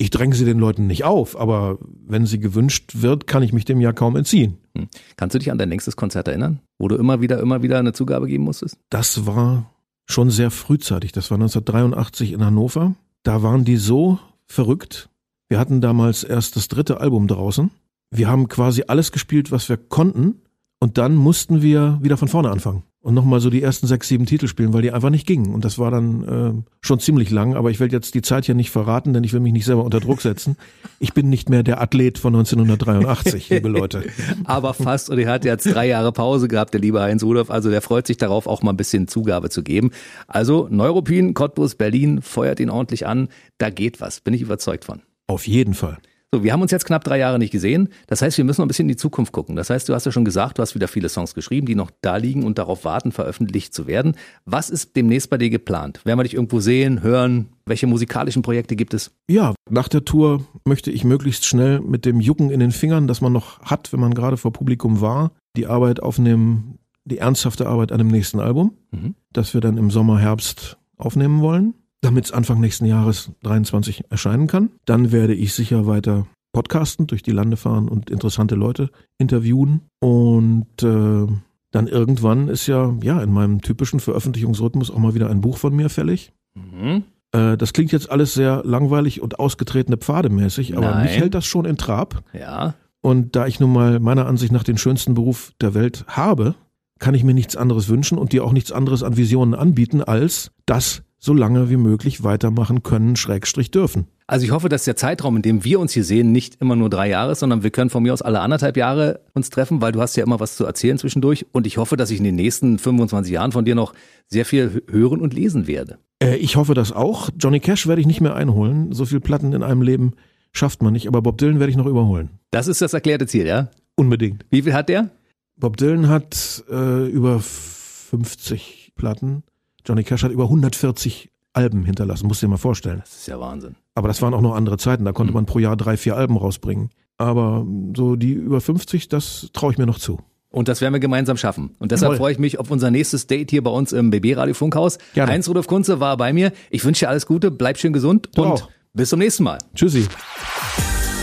Ich dränge sie den Leuten nicht auf, aber wenn sie gewünscht wird, kann ich mich dem ja kaum entziehen. Hm. Kannst du dich an dein längstes Konzert erinnern, wo du immer wieder, immer wieder eine Zugabe geben musstest? Das war schon sehr frühzeitig. Das war 1983 in Hannover. Da waren die so verrückt. Wir hatten damals erst das dritte Album draußen. Wir haben quasi alles gespielt, was wir konnten. Und dann mussten wir wieder von vorne anfangen und nochmal so die ersten sechs, sieben Titel spielen, weil die einfach nicht gingen. Und das war dann äh, schon ziemlich lang, aber ich will jetzt die Zeit hier nicht verraten, denn ich will mich nicht selber unter Druck setzen. Ich bin nicht mehr der Athlet von 1983, liebe Leute. aber fast, und er hat jetzt drei Jahre Pause gehabt, der liebe Heinz Rudolf, also der freut sich darauf, auch mal ein bisschen Zugabe zu geben. Also Neuropin, Cottbus, Berlin, feuert ihn ordentlich an, da geht was, bin ich überzeugt von. Auf jeden Fall. So, wir haben uns jetzt knapp drei Jahre nicht gesehen. Das heißt, wir müssen noch ein bisschen in die Zukunft gucken. Das heißt, du hast ja schon gesagt, du hast wieder viele Songs geschrieben, die noch da liegen und darauf warten, veröffentlicht zu werden. Was ist demnächst bei dir geplant? Werden wir dich irgendwo sehen, hören? Welche musikalischen Projekte gibt es? Ja, nach der Tour möchte ich möglichst schnell mit dem Jucken in den Fingern, das man noch hat, wenn man gerade vor Publikum war, die Arbeit aufnehmen, die ernsthafte Arbeit an dem nächsten Album, mhm. das wir dann im Sommer, Herbst aufnehmen wollen damit es Anfang nächsten Jahres 23 erscheinen kann. Dann werde ich sicher weiter podcasten, durch die Lande fahren und interessante Leute interviewen. Und äh, dann irgendwann ist ja, ja, in meinem typischen Veröffentlichungsrhythmus auch mal wieder ein Buch von mir fällig. Mhm. Äh, das klingt jetzt alles sehr langweilig und ausgetretene Pfade mäßig, aber Nein. mich hält das schon in Trab. Ja. Und da ich nun mal meiner Ansicht nach den schönsten Beruf der Welt habe, kann ich mir nichts anderes wünschen und dir auch nichts anderes an Visionen anbieten, als das so lange wie möglich weitermachen können, Schrägstrich dürfen. Also ich hoffe, dass der Zeitraum, in dem wir uns hier sehen, nicht immer nur drei Jahre ist, sondern wir können von mir aus alle anderthalb Jahre uns treffen, weil du hast ja immer was zu erzählen zwischendurch. Und ich hoffe, dass ich in den nächsten 25 Jahren von dir noch sehr viel hören und lesen werde. Äh, ich hoffe das auch. Johnny Cash werde ich nicht mehr einholen. So viel Platten in einem Leben schafft man nicht. Aber Bob Dylan werde ich noch überholen. Das ist das erklärte Ziel, ja? Unbedingt. Wie viel hat der? Bob Dylan hat äh, über 50 Platten. Johnny Cash hat über 140 Alben hinterlassen, musst du dir mal vorstellen. Das ist ja Wahnsinn. Aber das waren auch noch andere Zeiten, da konnte mhm. man pro Jahr drei, vier Alben rausbringen. Aber so die über 50, das traue ich mir noch zu. Und das werden wir gemeinsam schaffen. Und deshalb Jawohl. freue ich mich auf unser nächstes Date hier bei uns im BB Radio Funkhaus. Gerne. Heinz Rudolf Kunze war bei mir. Ich wünsche dir alles Gute, bleib schön gesund du und auch. bis zum nächsten Mal. Tschüssi.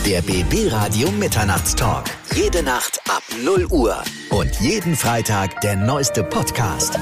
Der BB Radio Mitternachtstalk. Jede Nacht ab 0 Uhr. Und jeden Freitag der neueste Podcast.